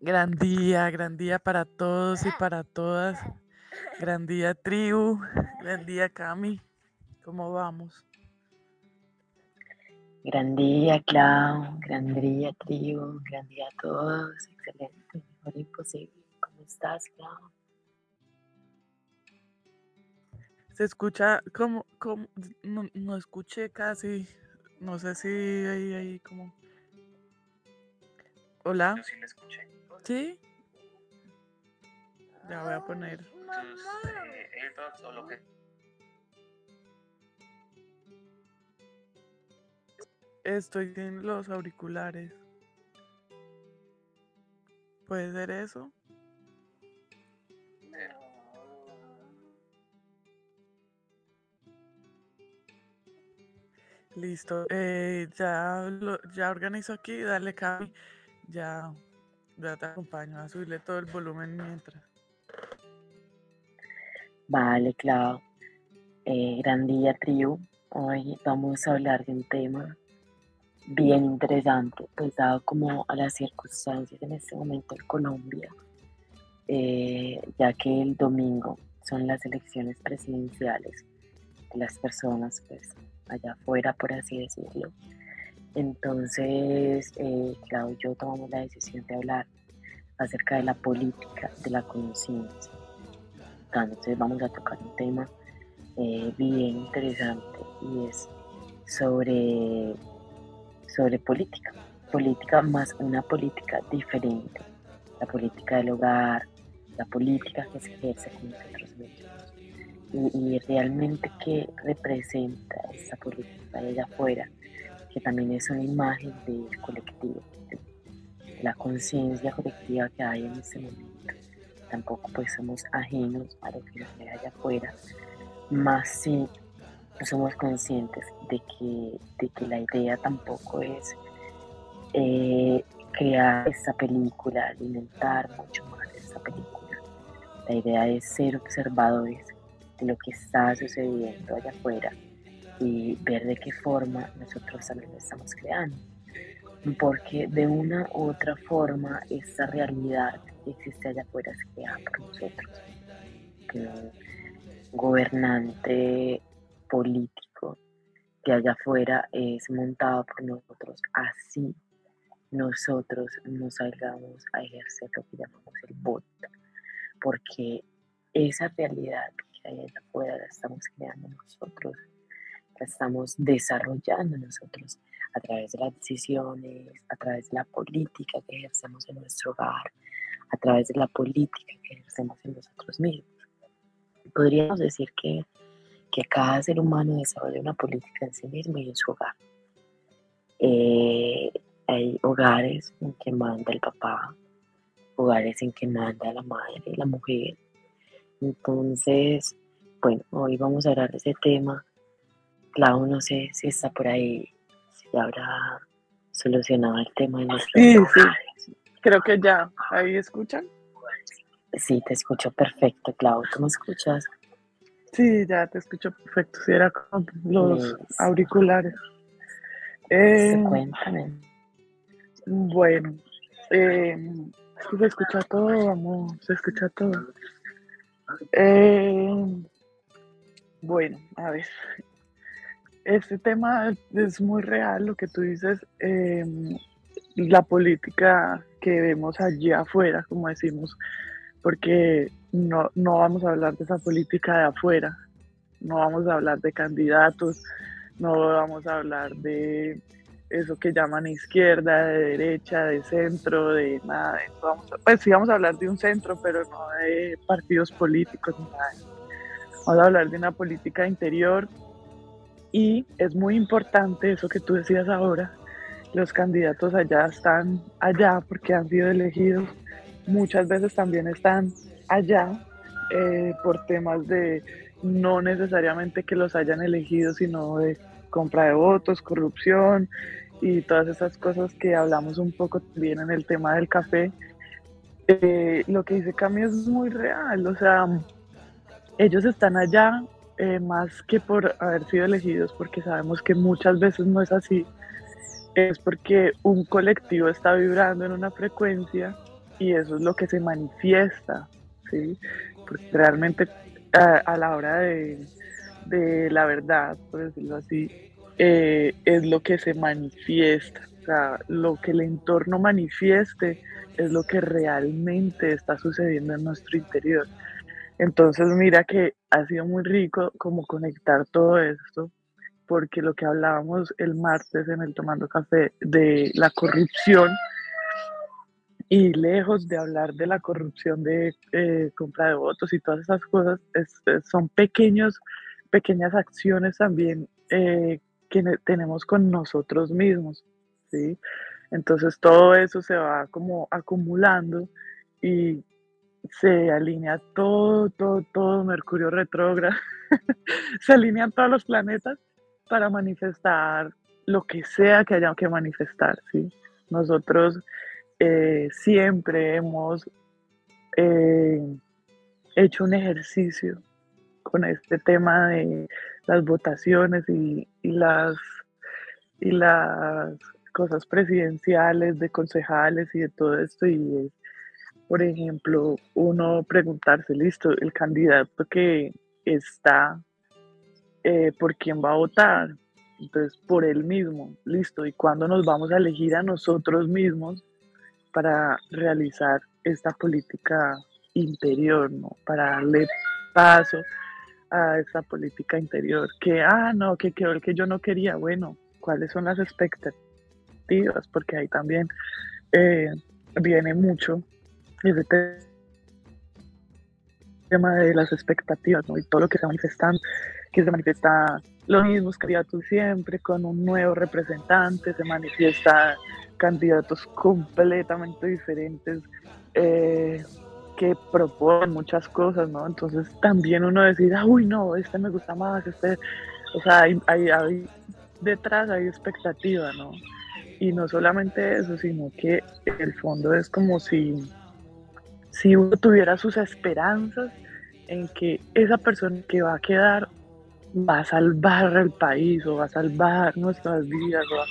Gran día, gran día para todos y para todas. Gran día, tribu. Gran día, Cami. ¿Cómo vamos? Gran día, Clau. Gran día, tribu. Gran día a todos. Excelente. Mejor imposible. ¿Cómo estás, Clau? Se escucha como, como no, no escuché casi. No sé si ahí, ahí como. Hola. Yo sí la escuché. ¿Sí? Ya voy a poner. Tus eh, o lo que. Estoy sin los auriculares. ¿Puede ser eso? Listo. Eh, ya, lo, ya organizo aquí. Dale, Cami. Ya, ya te acompaño a subirle todo el volumen mientras. Vale, Clau. Eh, gran día, tribu. Hoy vamos a hablar de un tema bien interesante, pues dado como a las circunstancias en este momento en Colombia, eh, ya que el domingo son las elecciones presidenciales de las personas, pues allá afuera, por así decirlo. Entonces, eh, y yo tomamos la decisión de hablar acerca de la política de la conciencia. Entonces vamos a tocar un tema eh, bien interesante y es sobre, sobre política. Política más una política diferente. La política del hogar, la política que se ejerce con nosotros mismos. Y, y realmente qué representa esa política de allá afuera, que también es una imagen del colectivo, de la conciencia colectiva que hay en este momento. Tampoco pues somos ajenos a lo que nos ve allá afuera, más si somos conscientes de que, de que la idea tampoco es eh, crear esta película, alimentar mucho más esta película. La idea es ser observadores de lo que está sucediendo allá afuera y ver de qué forma nosotros también lo estamos creando. Porque de una u otra forma esta realidad que existe allá afuera es creada por nosotros. Que un gobernante político de allá afuera es montado por nosotros. Así nosotros nos salgamos a ejercer lo que llamamos el voto. Porque esa realidad que hay allá afuera la estamos creando nosotros estamos desarrollando nosotros a través de las decisiones, a través de la política que ejercemos en nuestro hogar, a través de la política que ejercemos en nosotros mismos. Podríamos decir que, que cada ser humano desarrolla una política en sí mismo y en su hogar. Eh, hay hogares en que manda el papá, hogares en que manda la madre, la mujer. Entonces, bueno, hoy vamos a hablar de ese tema Clau, no sé si está por ahí, si habrá solucionado el tema de nuestros Sí, sí. Creo que ya. ¿Ahí escuchan? Sí, te escucho perfecto, Clau. ¿Tú me escuchas? Sí, ya te escucho perfecto. Si era con los auriculares. Eh, cuéntame. bueno, eh, se escucha todo, vamos, se escucha todo. Eh, bueno, a ver. Este tema es muy real, lo que tú dices, eh, la política que vemos allí afuera, como decimos, porque no, no vamos a hablar de esa política de afuera, no vamos a hablar de candidatos, no vamos a hablar de eso que llaman izquierda, de derecha, de centro, de nada. de Vamos pues sí vamos a hablar de un centro, pero no de partidos políticos, ni nada. Vamos a hablar de una política interior y es muy importante eso que tú decías ahora. Los candidatos allá están allá porque han sido elegidos. Muchas veces también están allá eh, por temas de no necesariamente que los hayan elegido, sino de compra de votos, corrupción y todas esas cosas que hablamos un poco también en el tema del café. Eh, lo que dice Cami es muy real, o sea, ellos están allá eh, más que por haber sido elegidos, porque sabemos que muchas veces no es así, es porque un colectivo está vibrando en una frecuencia y eso es lo que se manifiesta, ¿sí? Porque realmente a, la hora de, la verdad, por decirlo así, eh, es lo que se manifiesta, o sea, lo que el entorno manifieste es lo que realmente está sucediendo en nuestro interior. Entonces, mira que ha sido muy rico como conectar todo esto, porque lo que hablábamos el martes en el Tomando Café de la corrupción, y lejos de hablar de la corrupción de eh, compra de votos y todas esas cosas, son pequeños, pequeñas acciones también eh, que tenemos con nosotros mismos, ¿sí? Entonces todo eso se va como acumulando y se alinea todo, todo, todo Mercurio retrógrado, se alinean todos los planetas para manifestar lo que sea que haya que manifestar, ¿sí? Nosotros eh, siempre hemos eh, hecho un ejercicio con este tema de las votaciones y, las, y las cosas presidenciales, de concejales y de todo esto. Y es, por ejemplo, uno preguntarse, listo, el candidato que está, eh, ¿por quién va a votar? Entonces, por él mismo, listo. ¿Y cuándo nos vamos a elegir a nosotros mismos para realizar esta política interior, ¿no? Para darle paso a esa política interior. Que, ah, no, que quedó el que yo no quería. Bueno, ¿cuáles son las expectativas? Porque ahí también eh, viene mucho ese tema de las expectativas, ¿no? Y todo lo que se manifestando, que se manifiesta los mismos candidatos siempre, con un nuevo representante, se manifiesta candidatos completamente diferentes eh, que proponen muchas cosas, ¿no? Entonces también uno decide, uy, no, este me gusta más, este, o sea, hay, hay, detrás hay expectativa, ¿no? Y no solamente eso, sino que el fondo es como si, si uno tuviera sus esperanzas en que esa persona que va a quedar va a salvar el país o va a salvar nuestras vidas o va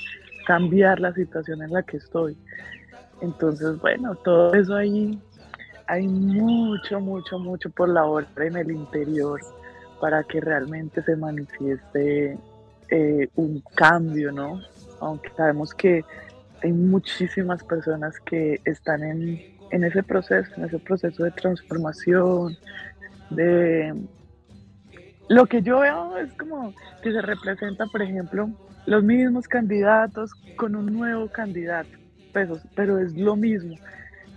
cambiar la situación en la que estoy. Entonces, bueno, todo eso ahí, hay mucho, mucho, mucho por la hora en el interior para que realmente se manifieste eh, un cambio, ¿no? Aunque sabemos que hay muchísimas personas que están en, en ese proceso, en ese proceso de transformación, de... Lo que yo veo es como que se representa, por ejemplo, los mismos candidatos con un nuevo candidato, pero, pero es lo mismo.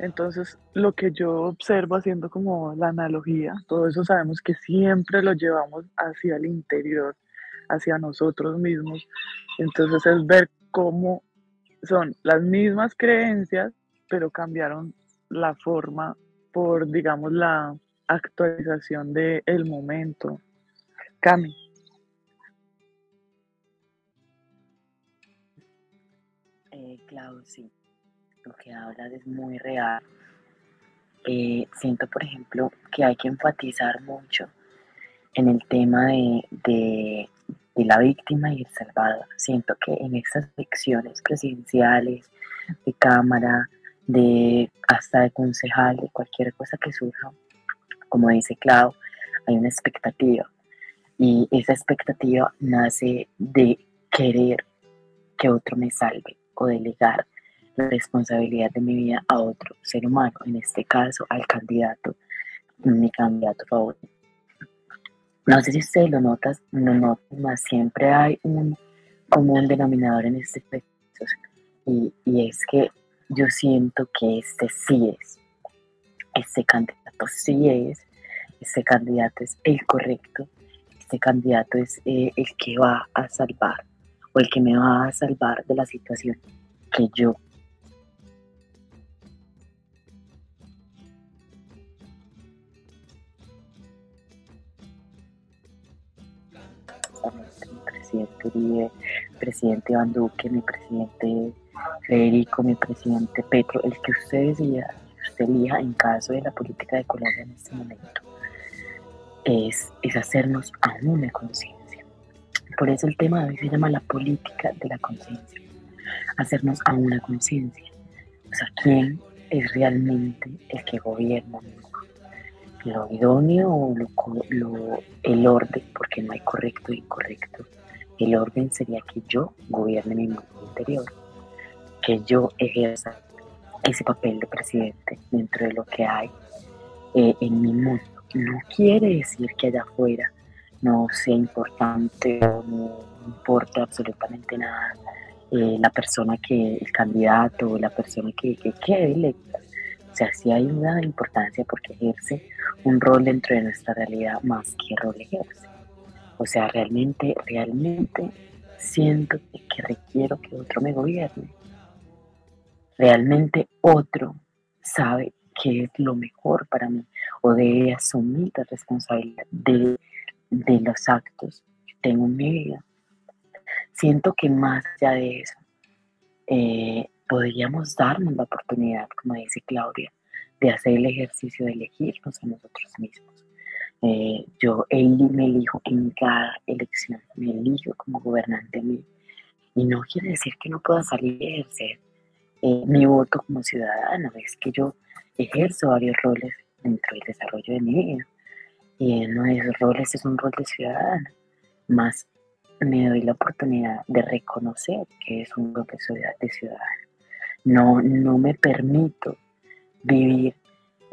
Entonces, lo que yo observo haciendo como la analogía, todo eso sabemos que siempre lo llevamos hacia el interior, hacia nosotros mismos. Entonces es ver cómo son las mismas creencias, pero cambiaron la forma por, digamos, la actualización del el momento. Cami. Claro, sí, lo que hablas es muy real. Eh, siento, por ejemplo, que hay que enfatizar mucho en el tema de, la víctima y el salvador. Siento que en estas elecciones presidenciales, de cámara, de hasta de concejal, de cualquier cosa que surja, como dice Clau, hay una expectativa. Y esa expectativa nace de querer que otro me salve, delegar la responsabilidad de mi vida a otro ser humano, en este caso al candidato, mi candidato favorito. No sé si ustedes lo notas, no notan, más siempre hay un común denominador en este proceso y, y es que yo siento que este sí es, este candidato sí es, este candidato es el correcto, este candidato es eh, el que va a salvar o el que me va a salvar de la situación que yo. Presidente Uribe, presidente Iván Duque, mi presidente Federico, mi presidente Petro, el que usted decía, usted elija en caso de la política de Colombia en este momento, es, es hacernos a una conciencia por eso el tema de hoy se llama la política de la conciencia. Hacernos a una conciencia. O sea, ¿quién es realmente el que gobierna lo idóneo o el orden, porque no hay correcto e incorrecto. El orden sería que yo gobierne mi mundo interior, que yo ejerza ese papel de presidente dentro de lo que hay eh, en mi mundo. No quiere decir que allá afuera no sea importante o no importa absolutamente nada eh, la persona que, el candidato o la persona que, que quede electa. O sea, sí hay una importancia porque ejerce un rol dentro de nuestra realidad más que rol ejerce. O sea, realmente, realmente siento que requiero que otro me gobierne. Realmente otro sabe qué es lo mejor para mí o debe asumir la responsabilidad de, de los actos que tengo en mi vida. Siento que más allá de eso, eh, podríamos darnos la oportunidad, como dice Claudia, de hacer el ejercicio de elegirnos a nosotros mismos. Eh, yo me elijo en cada elección, me elijo como gobernante mío. Y no quiere decir que no pueda salir a ejercer eh, mi voto como ciudadano, es que yo ejerzo varios roles dentro del desarrollo de mi vida. Y uno de esos roles es un rol de ciudadano, más me doy la oportunidad de reconocer que es un rol de ciudadano. No, no me permito vivir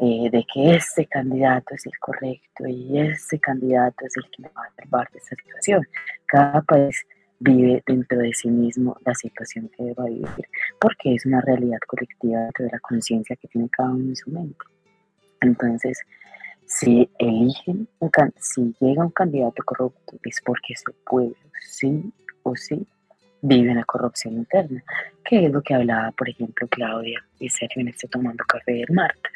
eh, de que ese candidato es el correcto y ese candidato es el que me va a salvar de esa situación. Cada país vive dentro de sí mismo la situación que deba vivir, porque es una realidad colectiva dentro de la conciencia que tiene cada uno en su mente. Entonces, si eligen, si llega un candidato corrupto, es porque ese pueblo, sí o sí, vive la corrupción interna, que es lo que hablaba, por ejemplo, Claudia y Sergio en este Tomando Café el martes.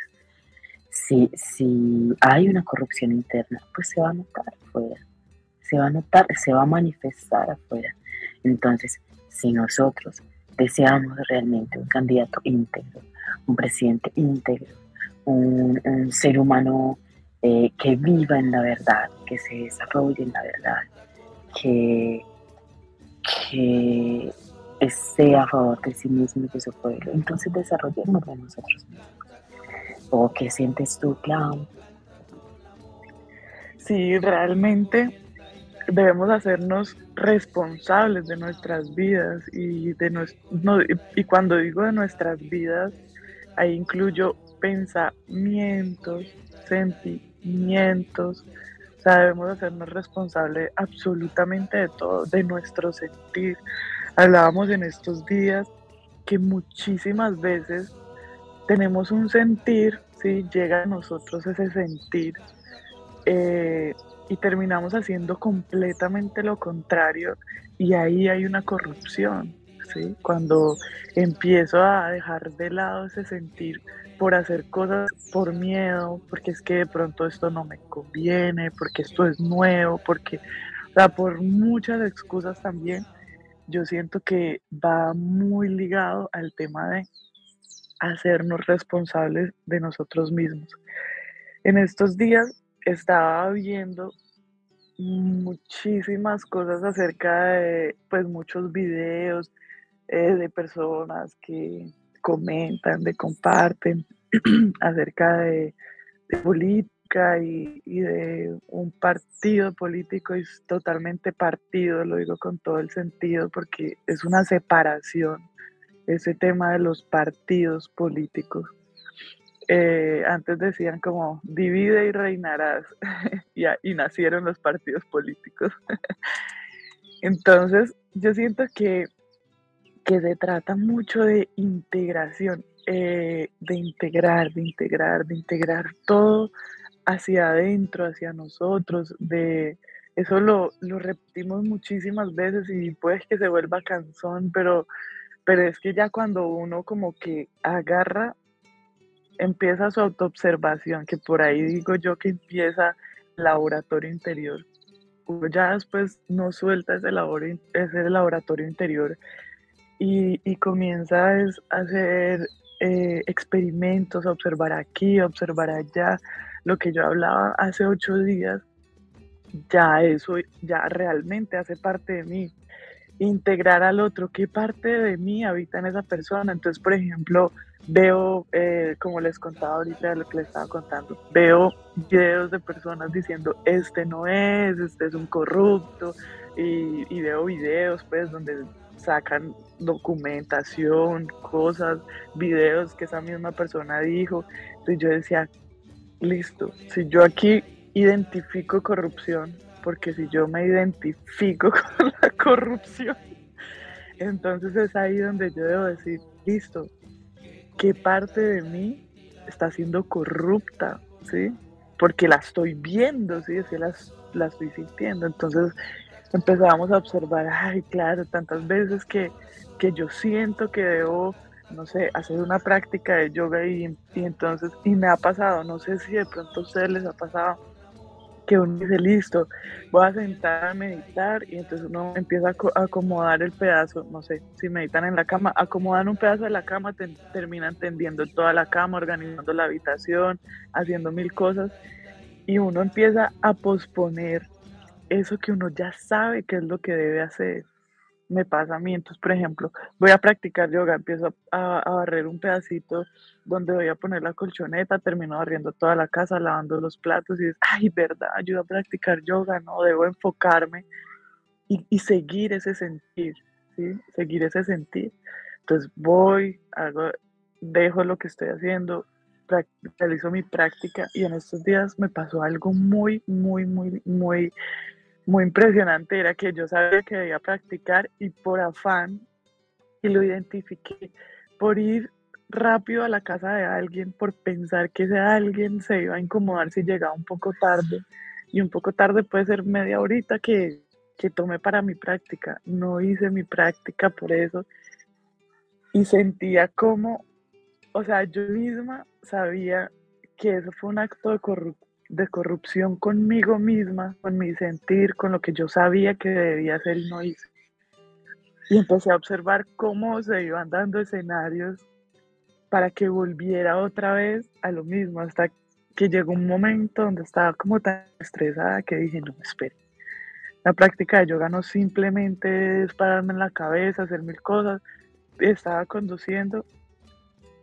Si, si hay una corrupción interna, pues se va a notar se va a notar, se va a manifestar afuera. Entonces, si nosotros deseamos realmente un candidato íntegro, un presidente íntegro, un, ser humano eh, que viva en la verdad, que se desarrolle en la verdad, que que esté a favor de sí mismo y de su pueblo. Entonces desarrollemos de nosotros mismos. ¿O qué sientes tú, Clau? Sí, realmente debemos hacernos responsables de nuestras vidas y de y cuando digo de nuestras vidas ahí incluyo pensamientos, sentimientos, debemos hacernos responsables absolutamente de todo, de nuestro sentir. Hablábamos en estos días que muchísimas veces tenemos un sentir, ¿sí? llega a nosotros ese sentir eh, y terminamos haciendo completamente lo contrario y ahí hay una corrupción. ¿sí? Cuando empiezo a dejar de lado ese sentir por hacer cosas por miedo, porque es que de pronto esto no me conviene, porque esto es nuevo, porque, o sea, por muchas excusas también, yo siento que va muy ligado al tema de hacernos responsables de nosotros mismos. En estos días estaba viendo muchísimas cosas acerca de, pues, muchos videos eh, de personas que comentan, de comparten acerca de, política y, de un partido político es totalmente partido, lo digo con todo el sentido, porque es una separación ese tema de los partidos políticos. Eh, antes decían como divide y reinarás, y, nacieron los partidos políticos. Entonces, yo siento que que se trata mucho de integración, eh, de integrar, de integrar, de integrar todo hacia adentro, hacia nosotros, de eso lo, lo repetimos muchísimas veces y puede que se vuelva cansón, pero, pero es que ya cuando uno como que agarra, empieza su autoobservación, que por ahí digo yo que empieza el laboratorio interior. Ya después no suelta ese, ese laboratorio interior y, comienza a hacer eh, experimentos, a observar aquí, a observar allá. Lo que yo hablaba hace ocho días, ya eso ya realmente hace parte de mí. Integrar al otro, qué parte de mí habita en esa persona. Entonces, por ejemplo, veo, eh, como les contaba ahorita lo que les estaba contando, veo videos de personas diciendo, este no es, este es un corrupto, y, y veo videos pues donde sacan documentación, cosas, videos que esa misma persona dijo. Entonces yo decía, listo, si yo aquí identifico corrupción, porque si yo me identifico con la corrupción, entonces es ahí donde yo debo decir, listo, ¿qué parte de mí está siendo corrupta? ¿Sí? Porque la estoy viendo, ¿sí? Así la, la estoy sintiendo. Entonces empezábamos a observar, ay, claro, tantas veces que, que yo siento que debo, no sé, hacer una práctica de yoga y, y, entonces, y me ha pasado, no sé si de pronto a ustedes les ha pasado, que uno dice, listo, voy a sentar a meditar y entonces uno empieza a acomodar el pedazo, no sé, si meditan en la cama, acomodan un pedazo de la cama, te, terminan tendiendo toda la cama, organizando la habitación, haciendo mil cosas y uno empieza a posponer eso que uno ya sabe que es lo que debe hacer. Me pasa a mí, entonces, por ejemplo, voy a practicar yoga, empiezo a, barrer un pedacito donde voy a poner la colchoneta, termino barriendo toda la casa, lavando los platos y es, ay, verdad, ayuda a practicar yoga, no, debo enfocarme y, y seguir ese sentir, ¿sí? Seguir ese sentir. Entonces voy, hago, dejo lo que estoy haciendo, realizo mi práctica y en estos días me pasó algo muy, muy, muy, muy muy impresionante era que yo sabía que debía practicar y por afán, y lo identifiqué, por ir rápido a la casa de alguien, por pensar que ese alguien se iba a incomodar si llegaba un poco tarde, y un poco tarde puede ser media horita que, que tomé para mi práctica. No hice mi práctica por eso, y sentía como, o sea, yo misma sabía que eso fue un acto de corrupción de corrupción conmigo misma, con mi sentir, con lo que yo sabía que debía hacer y no hice. Y empecé a observar cómo se iban dando escenarios para que volviera otra vez a lo mismo, hasta que llegó un momento donde estaba como tan estresada que dije, no, espere. La práctica de yoga no simplemente es pararme en la cabeza, hacer mil cosas. Estaba conduciendo,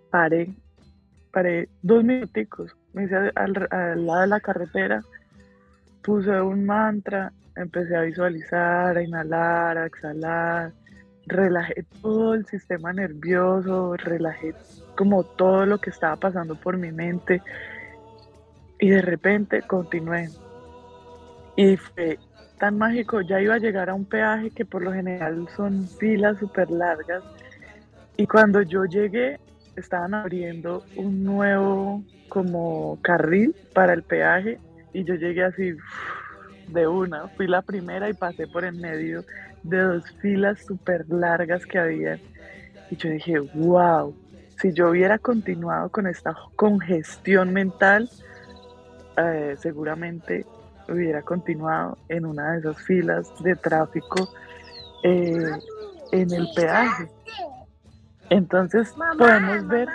paré, paré dos minuticos me hice al, al, lado de la carretera, puse un mantra, empecé a visualizar, a inhalar, a exhalar, relajé todo el sistema nervioso, relajé como todo lo que estaba pasando por mi mente y de repente continué. Y fue tan mágico, ya iba a llegar a un peaje que por lo general son filas súper largas y cuando yo llegué estaban abriendo un nuevo como carril para el peaje y yo llegué así de una, fui la primera y pasé por en medio de dos filas súper largas que había y yo dije, wow, si yo hubiera continuado con esta congestión mental, eh, seguramente hubiera continuado en una de esas filas de tráfico eh, en el peaje. Entonces podemos ver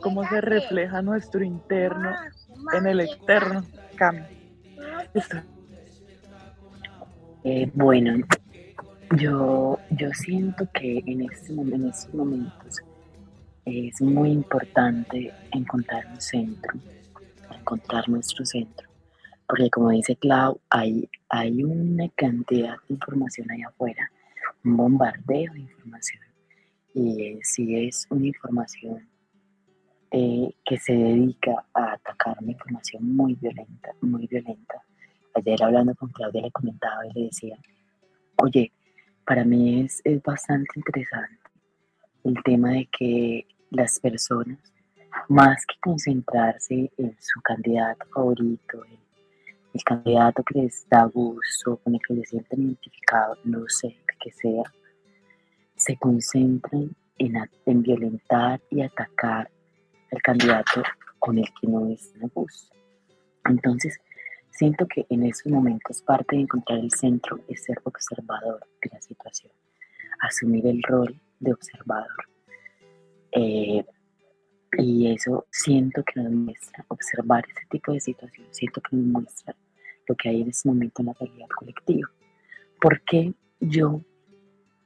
cómo, se refleja nuestro interno en el externo. Cami. Eh, bueno, yo, yo siento que en, este, en estos momentos es muy importante encontrar un centro, encontrar nuestro centro. Porque como dice Clau, hay, hay una cantidad de información allá afuera, un bombardeo de información y si es una información eh, que se dedica a atacar una información muy violenta, muy violenta. Ayer hablando con Claudia le comentaba y le decía, oye, para mí es, es bastante interesante el tema de que las personas, más que concentrarse en su candidato favorito, el, candidato que les da gusto, con el que se sienten identificados, no sé, que sea, se concentran en, en violentar y atacar al candidato con el que no es a gusto. Entonces, siento que en esos momentos parte de encontrar el centro es ser observador de la situación, asumir el rol de observador. Eh, y eso siento que nos muestra, observar ese tipo de situación, siento que nos muestra lo que hay en ese momento en la realidad colectiva. ¿Por qué yo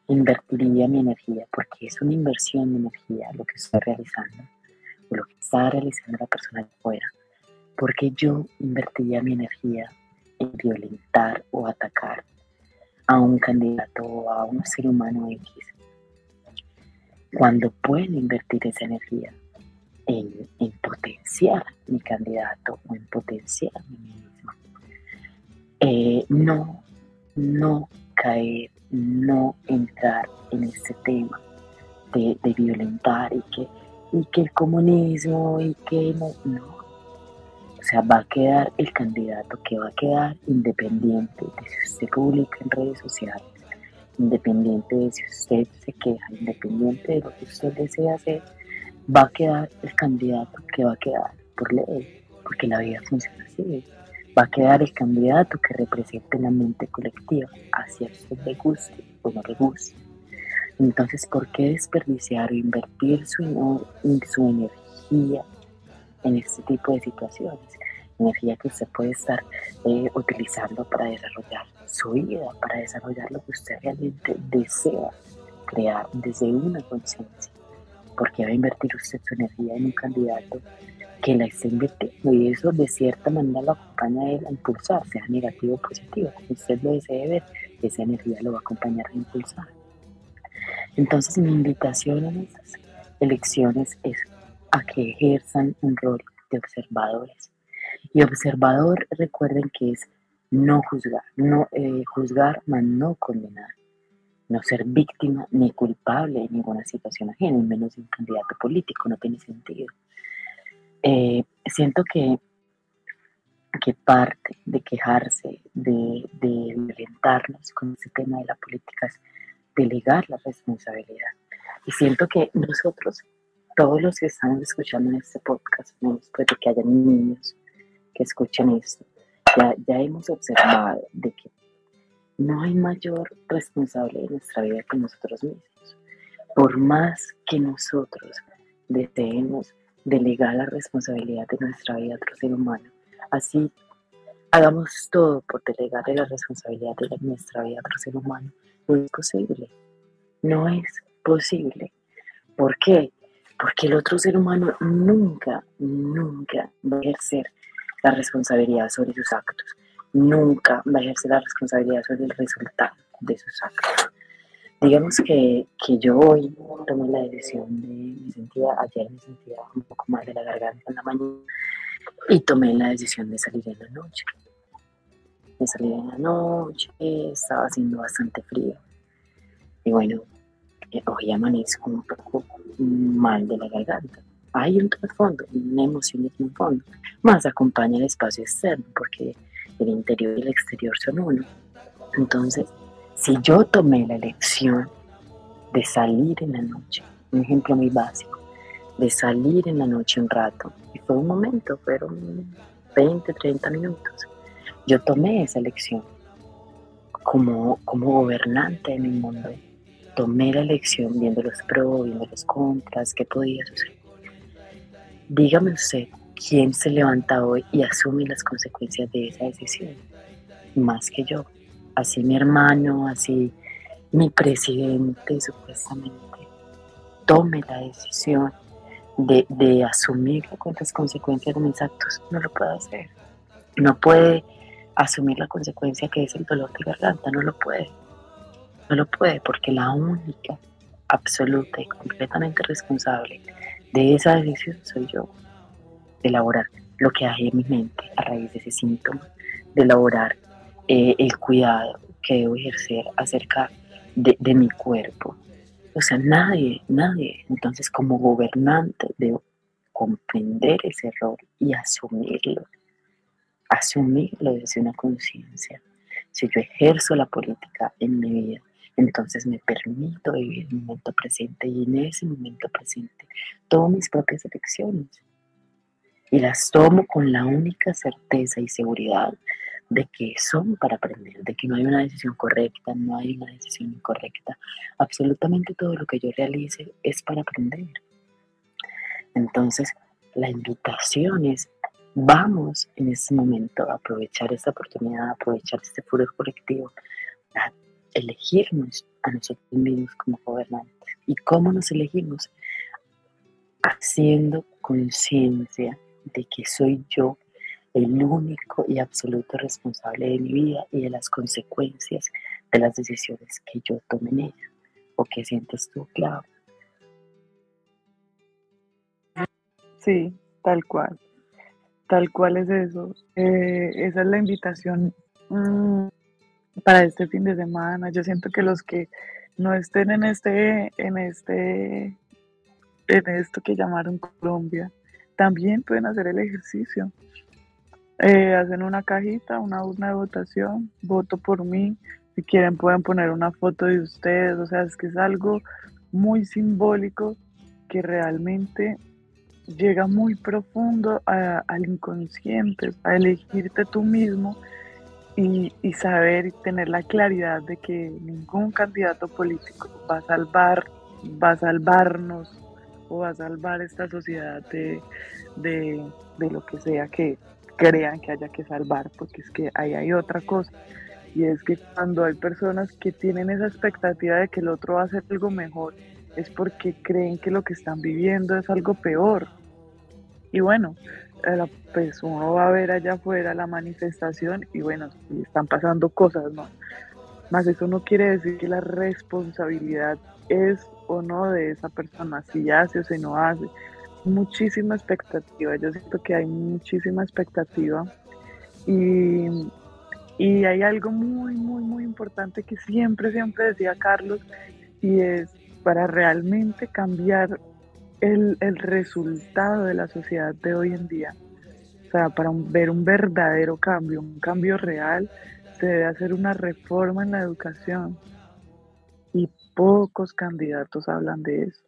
invertiría mi energía, porque es una inversión de energía lo que estoy realizando, o lo que está realizando la persona de afuera, porque yo invertiría mi energía en violentar o atacar a un candidato o a un ser humano X, cuando puedo invertir esa energía en, potenciar mi candidato o en potenciar mí mismo. Eh, no, no caer, no entrar en este tema de, violentar y que, y que el comunismo y que no, no. O sea, va a quedar el candidato que va a quedar independiente de si usted publica en redes sociales, independiente de si usted se queja, independiente de lo que usted desea hacer, va a quedar el candidato que va a quedar por ley, porque la vida funciona así. Va a quedar el candidato que represente la mente colectiva, hacia usted le guste o no le guste. Entonces, ¿por qué desperdiciar o invertir su, su energía en este tipo de situaciones? Energía que usted puede estar eh, utilizando para desarrollar su vida, para desarrollar lo que usted realmente desea crear desde una conciencia porque va a invertir usted su energía en un candidato que la está invirtiendo y eso de cierta manera lo acompaña a él a impulsar, sea negativo o positivo, como usted lo desee ver, esa energía lo va a acompañar a impulsar. Entonces mi invitación en estas elecciones es a que ejerzan un rol de observadores. Y observador, recuerden que es no juzgar, no eh, juzgar, mas no condenar no ser víctima ni culpable en ninguna situación ajena, menos de un candidato político, no tiene sentido. Eh, siento que, que parte de quejarse, de, de violentarnos con este tema de la política es delegar la responsabilidad. Y siento que nosotros, todos los que estamos escuchando en este podcast, no puede que haya niños que escuchen esto, ya, ya hemos observado de que no hay mayor responsable de nuestra vida que nosotros mismos. Por más que nosotros deseemos delegar la responsabilidad de nuestra vida a otro ser humano, así hagamos todo por delegarle la responsabilidad de nuestra vida a otro ser humano, no es posible. No es posible. ¿Por qué? Porque el otro ser humano nunca, nunca va a ejercer la responsabilidad sobre sus actos nunca va a ejercer la responsabilidad sobre el resultado de sus actos. Digamos que, que yo hoy tomé la decisión de, me sentía, ayer me sentía un poco mal de la garganta en la mañana y tomé la decisión de salir en la noche. De salir en la noche, estaba haciendo bastante frío. Y bueno, eh, hoy amanezco un poco mal de la garganta. Hay un trasfondo, una emoción de un fondo. Más acompaña el espacio externo, porque el interior y el exterior son uno. Entonces, si yo tomé la elección de salir en la noche, un ejemplo muy básico, de salir en la noche un rato, y fue un momento, fueron 20, 30 minutos, yo tomé esa elección como, como gobernante de mi mundo. Tomé la elección viendo los pros, viendo los contras, qué podía suceder. Dígame usted, ¿Quién se levanta hoy y asume las consecuencias de esa decisión? Más que yo. Así mi hermano, así mi presidente supuestamente tome la decisión de, de asumir las consecuencias de mis actos. No lo puede hacer. No puede asumir la consecuencia que es el dolor de garganta. No lo puede. No lo puede porque la única, absoluta y completamente responsable de esa decisión soy yo de elaborar lo que hay en mi mente a raíz de ese síntoma, de elaborar eh, el cuidado que debo ejercer acerca de, de mi cuerpo. O sea, nadie, nadie. Entonces, como gobernante, debo comprender ese error y asumirlo. Asumirlo desde una conciencia. Si yo ejerzo la política en mi vida, entonces me permito vivir el momento presente y en ese momento presente tomo mis propias elecciones y las tomo con la única certeza y seguridad de que son para aprender, de que no hay una decisión correcta, no hay una decisión incorrecta. Absolutamente todo lo que yo realice es para aprender. Entonces, la invitación es, vamos en este momento a aprovechar esta oportunidad, a aprovechar este furor colectivo, a elegirnos a nosotros mismos como gobernantes. ¿Y cómo nos elegimos? Haciendo conciencia de que soy yo el único y absoluto responsable de mi vida y de las consecuencias de las decisiones que yo tome en ella. ¿O qué sientes tú, Clau? Sí, tal cual. Tal cual es eso. Eh, esa es la invitación mm, para este fin de semana. Yo siento que los que no estén en este, en este, en esto que llamaron Colombia, también pueden hacer el ejercicio. Eh, hacen una cajita, una urna de votación, voto por mí. Si quieren pueden poner una foto de ustedes. O sea, es que es algo muy simbólico que realmente llega muy profundo al inconsciente, a elegirte tú mismo y, y, saber y tener la claridad de que ningún candidato político va a salvar, va a salvarnos o va a salvar esta sociedad de, de, de lo que sea que crean que haya que salvar, porque es que ahí hay otra cosa. Y es que cuando hay personas que tienen esa expectativa de que el otro va a hacer algo mejor, es porque creen que lo que están viviendo es algo peor. Y bueno, pues uno va a ver allá afuera la manifestación y bueno, están pasando cosas, ¿no? Más eso no quiere decir que la responsabilidad es o no de esa persona, si hace o si no hace. Muchísima expectativa, yo siento que hay muchísima expectativa y, y hay algo muy, muy, muy importante que siempre, siempre decía Carlos y es para realmente cambiar el, el, resultado de la sociedad de hoy en día. O sea, para ver un verdadero cambio, un cambio real, se debe hacer una reforma en la educación. Y pocos candidatos hablan de eso.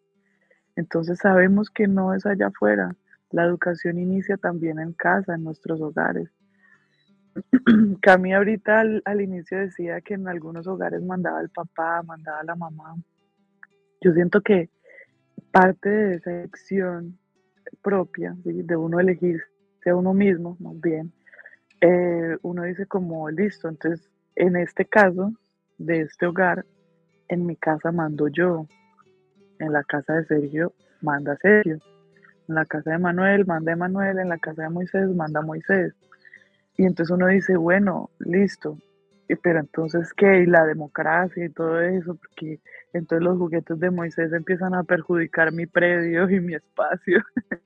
Entonces sabemos que no es allá afuera. La educación inicia también en casa, en nuestros hogares. Cami ahorita al, al, inicio decía que en algunos hogares mandaba el papá, mandaba la mamá. Yo siento que parte de esa elección propia, de uno elegirse a uno mismo, más bien, eh, uno dice como, listo, entonces en este caso, de este hogar, en mi casa mando yo, en la casa de Sergio manda Sergio, en la casa de Manuel manda Manuel, en la casa de Moisés manda Moisés. Y entonces uno dice, bueno, listo, pero entonces, ¿qué? Y la democracia y todo eso, porque entonces los juguetes de Moisés empiezan a perjudicar mi predio y mi espacio.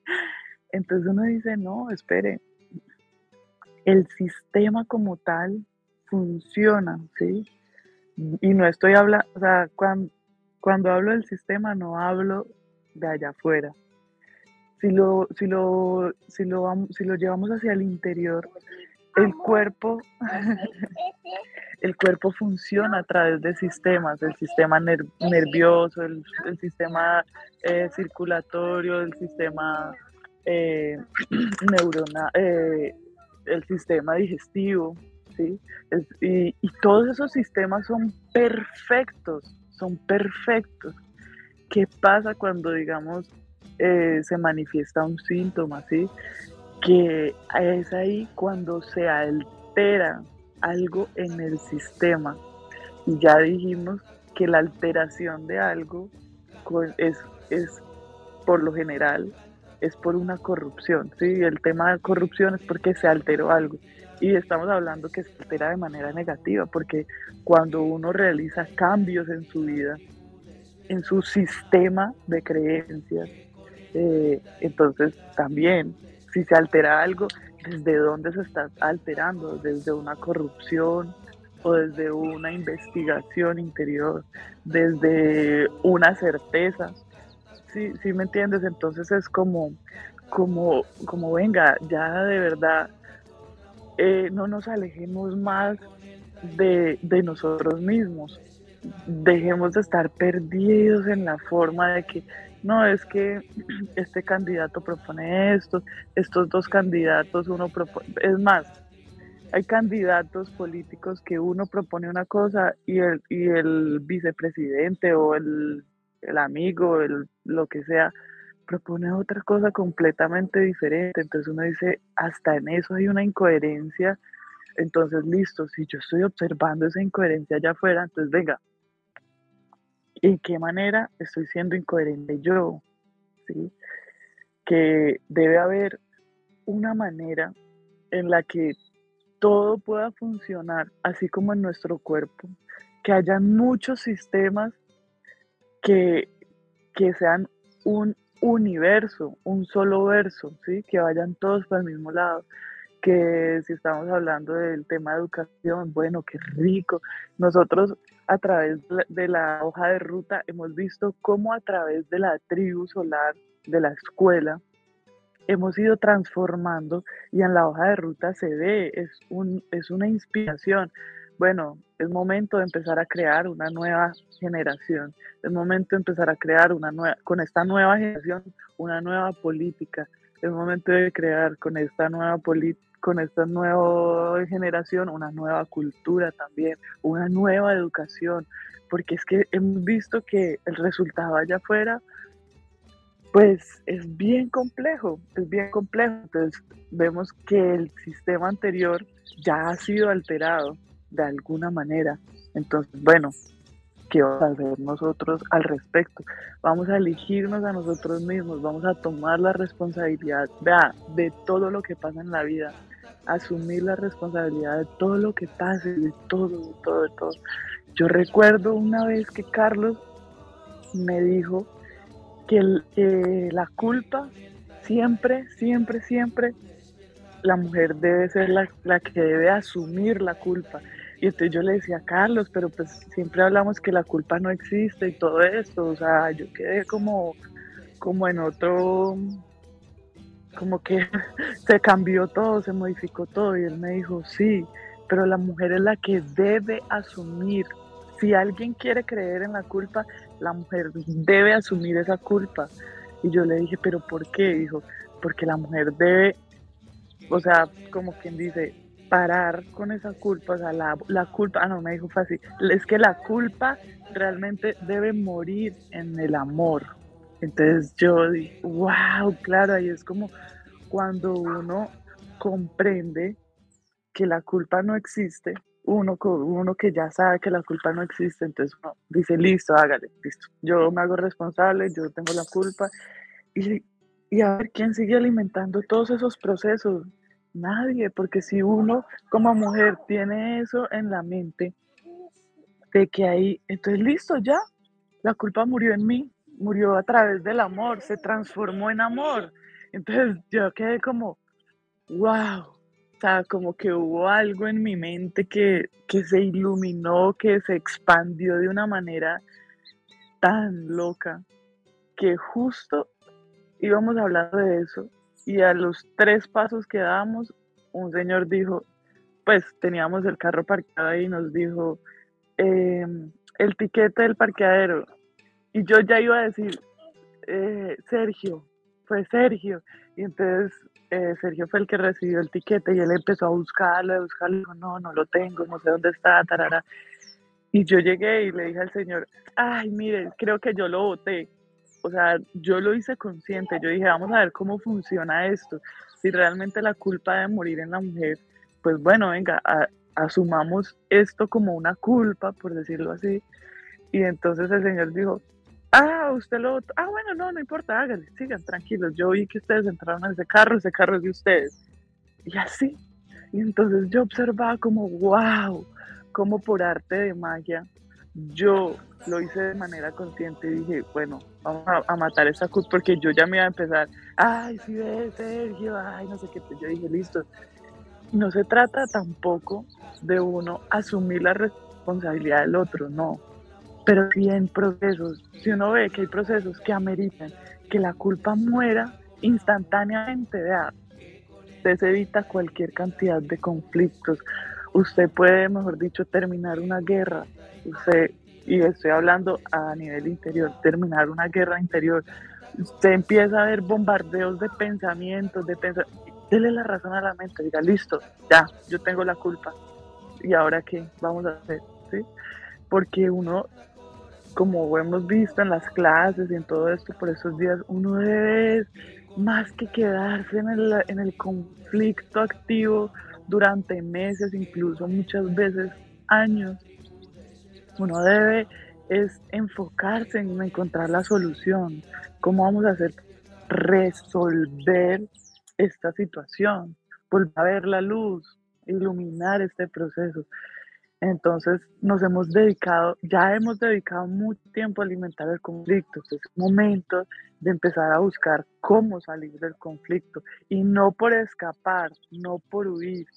entonces uno dice, no, espere, el sistema como tal funciona, ¿sí? Y no estoy hablando, o sea, cuando, cuando hablo del sistema no hablo de allá afuera. Si lo, si lo, si lo, si lo llevamos hacia el interior, el cuerpo, el cuerpo funciona a través de sistemas, el sistema nervioso, el, sistema eh, circulatorio, el sistema eh, neuronal, eh, el sistema digestivo, ¿sí? y, y, todos esos sistemas son perfectos, son perfectos. ¿Qué pasa cuando, digamos, se manifiesta un síntoma, ¿sí? que es ahí cuando se altera algo en el sistema. Y ya dijimos que la alteración de algo es, es por lo general es por una corrupción, ¿sí? El tema de corrupción es porque se alteró algo. Y estamos hablando que se altera de manera negativa, porque cuando uno realiza cambios en su vida, en su sistema de creencias, eh, entonces también si se altera algo, ¿desde dónde se está alterando? ¿Desde una corrupción o desde una investigación interior? ¿Desde una certeza? ¿Sí, sí me entiendes? Entonces es como, como, como venga, ya de verdad, eh, no nos alejemos más de, de nosotros mismos. Dejemos de estar perdidos en la forma de que no, es que este candidato propone esto, estos dos candidatos, uno propone, es más, hay candidatos políticos que uno propone una cosa y el, y el vicepresidente o el, el amigo, el, lo que sea, propone otra cosa completamente diferente. Entonces uno dice, hasta en eso hay una incoherencia Entonces, listo, si yo estoy observando esa incoherencia allá afuera, entonces venga, ¿en qué manera estoy siendo incoherente yo? ¿Sí? Que debe haber una manera en la que todo pueda funcionar, así como en nuestro cuerpo, que haya muchos sistemas que, que sean un universo, un solo verso, ¿sí? que vayan todos para el mismo lado, que si estamos hablando del tema de educación, bueno, qué rico. Nosotros a través de la hoja de ruta hemos visto cómo a través de la tribu solar, de la escuela, hemos ido transformando y en la hoja de ruta se ve, es, un, es una inspiración. Bueno, es momento de empezar a crear una nueva generación, es momento de empezar a crear una nueva, con esta nueva generación, una nueva política, es momento de crear con esta nueva política con esta nueva generación una nueva cultura también, una nueva educación, porque es que hemos visto que el resultado allá afuera pues es bien complejo, es bien complejo. Entonces vemos que el sistema anterior ya ha sido alterado de alguna manera. Entonces, bueno, ¿qué vamos a hacer nosotros al respecto? Vamos a elegirnos a nosotros mismos, vamos a tomar la responsabilidad de todo lo que pasa en la vida, asumir la responsabilidad de todo lo que pase, de todo, de todo, de todo. Yo recuerdo una vez que Carlos me dijo, que, la culpa siempre, siempre, siempre, la mujer debe ser la, la, que debe asumir la culpa. Y entonces yo le decía, Carlos, pero pues siempre hablamos que la culpa no existe y todo esto. O sea, yo quedé como, como en otro, como que se cambió todo, se modificó todo. Y él me dijo, sí, pero la mujer es la que debe asumir. Si alguien quiere creer en la culpa, la mujer debe asumir esa culpa. Y yo le dije, pero ¿por qué? Dijo, porque la mujer debe, o sea, como quien dice, parar con esa culpa, o sea, la, la culpa, ah, no, me dijo fácil, es que la culpa realmente debe morir en el amor. Entonces yo dije, wow, claro, ahí es como cuando uno comprende que la culpa no existe, uno, uno que ya sabe que la culpa no existe, entonces uno dice, listo, hágale, listo. Yo me hago responsable, yo tengo la culpa. Y, y a ver quién sigue alimentando todos esos procesos. Nadie, porque si uno como mujer tiene eso en la mente, de que ahí, entonces listo, ya, la culpa murió en mí, murió a través del amor, se transformó en amor. Entonces yo quedé como, wow, sea, como que hubo algo en mi mente que, que se iluminó, que se expandió de una manera tan loca, que justo íbamos hablando de eso y a los tres pasos que dábamos, un señor dijo, pues teníamos el carro parqueado ahí y nos dijo, em, el tiquete del parqueadero. Y yo ya iba a decir, eh, Sergio, fue Sergio. Y entonces eh, Sergio fue el que recibió el tiquete y él empezó a buscarlo, a buscarlo, dijo, no, no lo tengo, no sé dónde está, tarara. Y yo llegué y le dije al señor, ay, mire, creo que yo lo voté. O sea, yo lo hice consciente, yo dije, vamos a ver cómo funciona esto. Si realmente la culpa de morir en la mujer, pues bueno, venga, asumamos esto como una culpa, por decirlo así. Y entonces el señor dijo, Ah, usted lo... Ah, bueno, no, no importa, háganle, sigan tranquilos. Yo vi que ustedes entraron a ese carro, ese carro es de ustedes. Y así. Y entonces yo observaba como, wow, como por arte de magia, yo lo hice de manera consciente y dije, bueno, vamos a, matar esa cruz porque yo ya me iba a empezar, ay, sí ves, Sergio, ay, no sé qué. Yo dije, listo. No se trata tampoco de uno asumir la responsabilidad del otro, no pero si en procesos, si uno ve que hay procesos que ameritan que la culpa muera instantáneamente, vea, se evita cualquier cantidad de conflictos. Usted puede, mejor dicho, terminar una guerra. Usted, y estoy hablando a nivel interior, terminar una guerra interior. Usted empieza a ver bombardeos de pensamientos, de pensamientos. Dele la razón a la mente, diga, listo, ya, yo tengo la culpa. ¿Y ahora qué vamos a hacer? ¿Sí? Porque uno como hemos visto en las clases y en todo esto por esos días, uno debe más que quedarse en el, en el conflicto activo, durante meses, incluso muchas veces años. Uno debe es enfocarse en encontrar la solución. ¿Cómo vamos a hacer resolver esta situación? Volver a ver la luz, iluminar este proceso. Entonces nos hemos dedicado, ya hemos dedicado mucho tiempo a alimentar el conflicto. es momento de empezar a buscar cómo salir del conflicto y no por escapar, no por huir,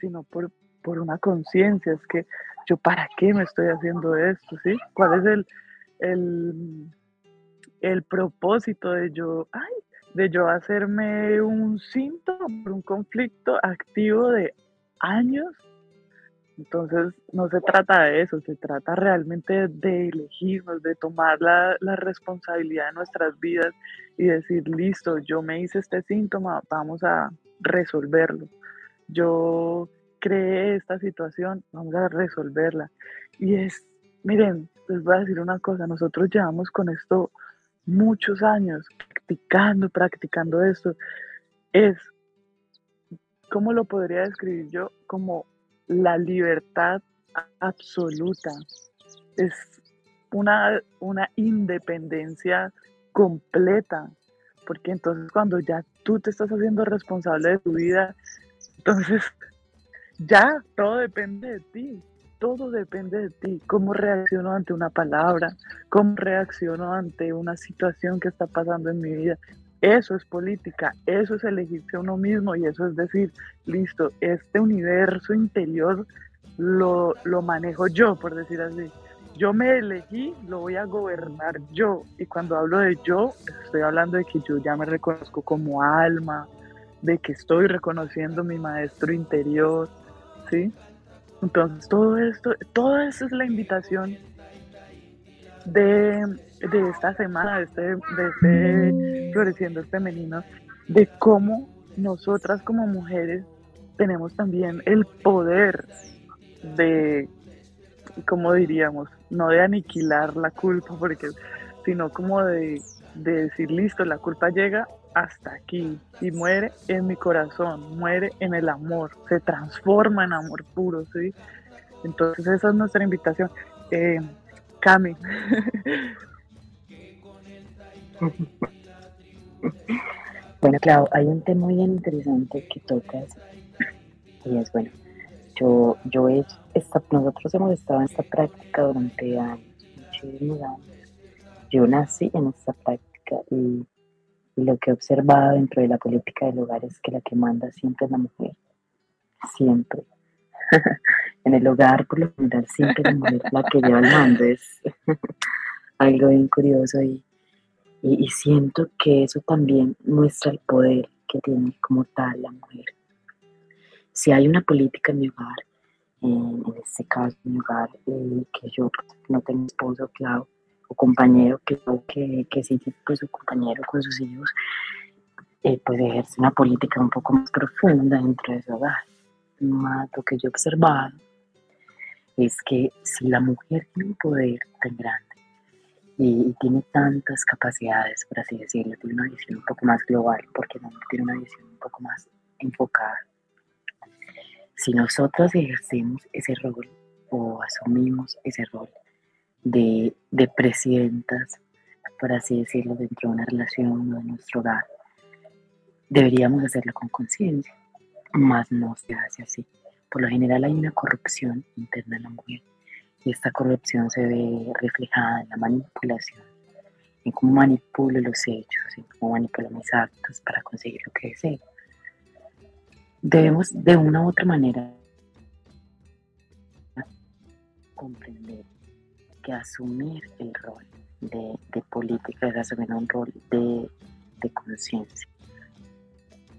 sino por, por una conciencia. Es que yo para qué me estoy haciendo esto, ¿sí? ¿Cuál es el, el, el propósito de yo, ay, de yo hacerme un síntoma por un conflicto activo de años entonces, no se trata de eso, se trata realmente de elegirnos, de tomar la, responsabilidad de nuestras vidas y decir, listo, yo me hice este síntoma, vamos a resolverlo. Yo creé esta situación, vamos a resolverla. Y es, miren, les voy a decir una cosa, nosotros llevamos con esto muchos años, practicando, practicando esto. Es, ¿cómo lo podría describir yo? Como la libertad absoluta. Es una, una independencia completa, porque entonces cuando ya tú te estás haciendo responsable de tu vida, entonces ya todo depende de ti, todo depende de ti, cómo reacciono ante una palabra, cómo reacciono ante una situación que está pasando en mi vida, eso es política, eso es elegirse a uno mismo y eso es decir, listo, este universo interior lo, lo manejo yo, por decir así. Yo me elegí, lo voy a gobernar yo. Y cuando hablo de yo, estoy hablando de que yo ya me reconozco como alma, de que estoy reconociendo mi maestro interior, ¿sí? Entonces, todo esto, todo eso es la invitación de, de esta semana, de este, de este Floreciendo Femenino, de cómo nosotras como mujeres tenemos también el poder de, como diríamos, no de aniquilar la culpa, porque, sino como de, de decir, listo, la culpa llega hasta aquí y muere en mi corazón, muere en el amor, se transforma en amor puro, ¿sí? Entonces esa es nuestra invitación. Eh, Cami. Bueno, claro, hay un tema muy interesante que tocas y es bueno. Yo, yo he, esta, nosotros hemos estado en esta práctica durante años, muchísimos años. Yo nací en esta práctica y, lo que he observado dentro de la política del hogar es que la que manda siempre es la mujer. Siempre. en el hogar, por lo general, siempre la mujer la que lleva el mando. Es algo bien curioso y, y, siento que eso también muestra el poder que tiene como tal la mujer. Si hay una política en mi hogar, en, este caso en mi hogar, eh, que yo no tengo esposo, claro, o compañero, que, que, que sí pues, su compañero con sus hijos, eh, pues ejerce una política un poco más profunda dentro de su hogar. Más lo que yo he observado es que si la mujer tiene un poder tan grande, y, tiene tantas capacidades, por así decirlo, tiene una visión un poco más global, porque no tiene una visión un poco más enfocada. Si nosotros ejercemos ese rol o asumimos ese rol de, de presidentas, por así decirlo, dentro de una relación o de nuestro hogar, deberíamos hacerlo con conciencia, más no se hace así. Por lo general hay una corrupción interna en la mujer y esta corrupción se ve reflejada en la manipulación, en cómo manipulo los hechos, en cómo manipulo mis actos para conseguir lo que deseo. Debemos de una u otra manera comprender que asumir el rol de, política es asumir un rol de, de conciencia.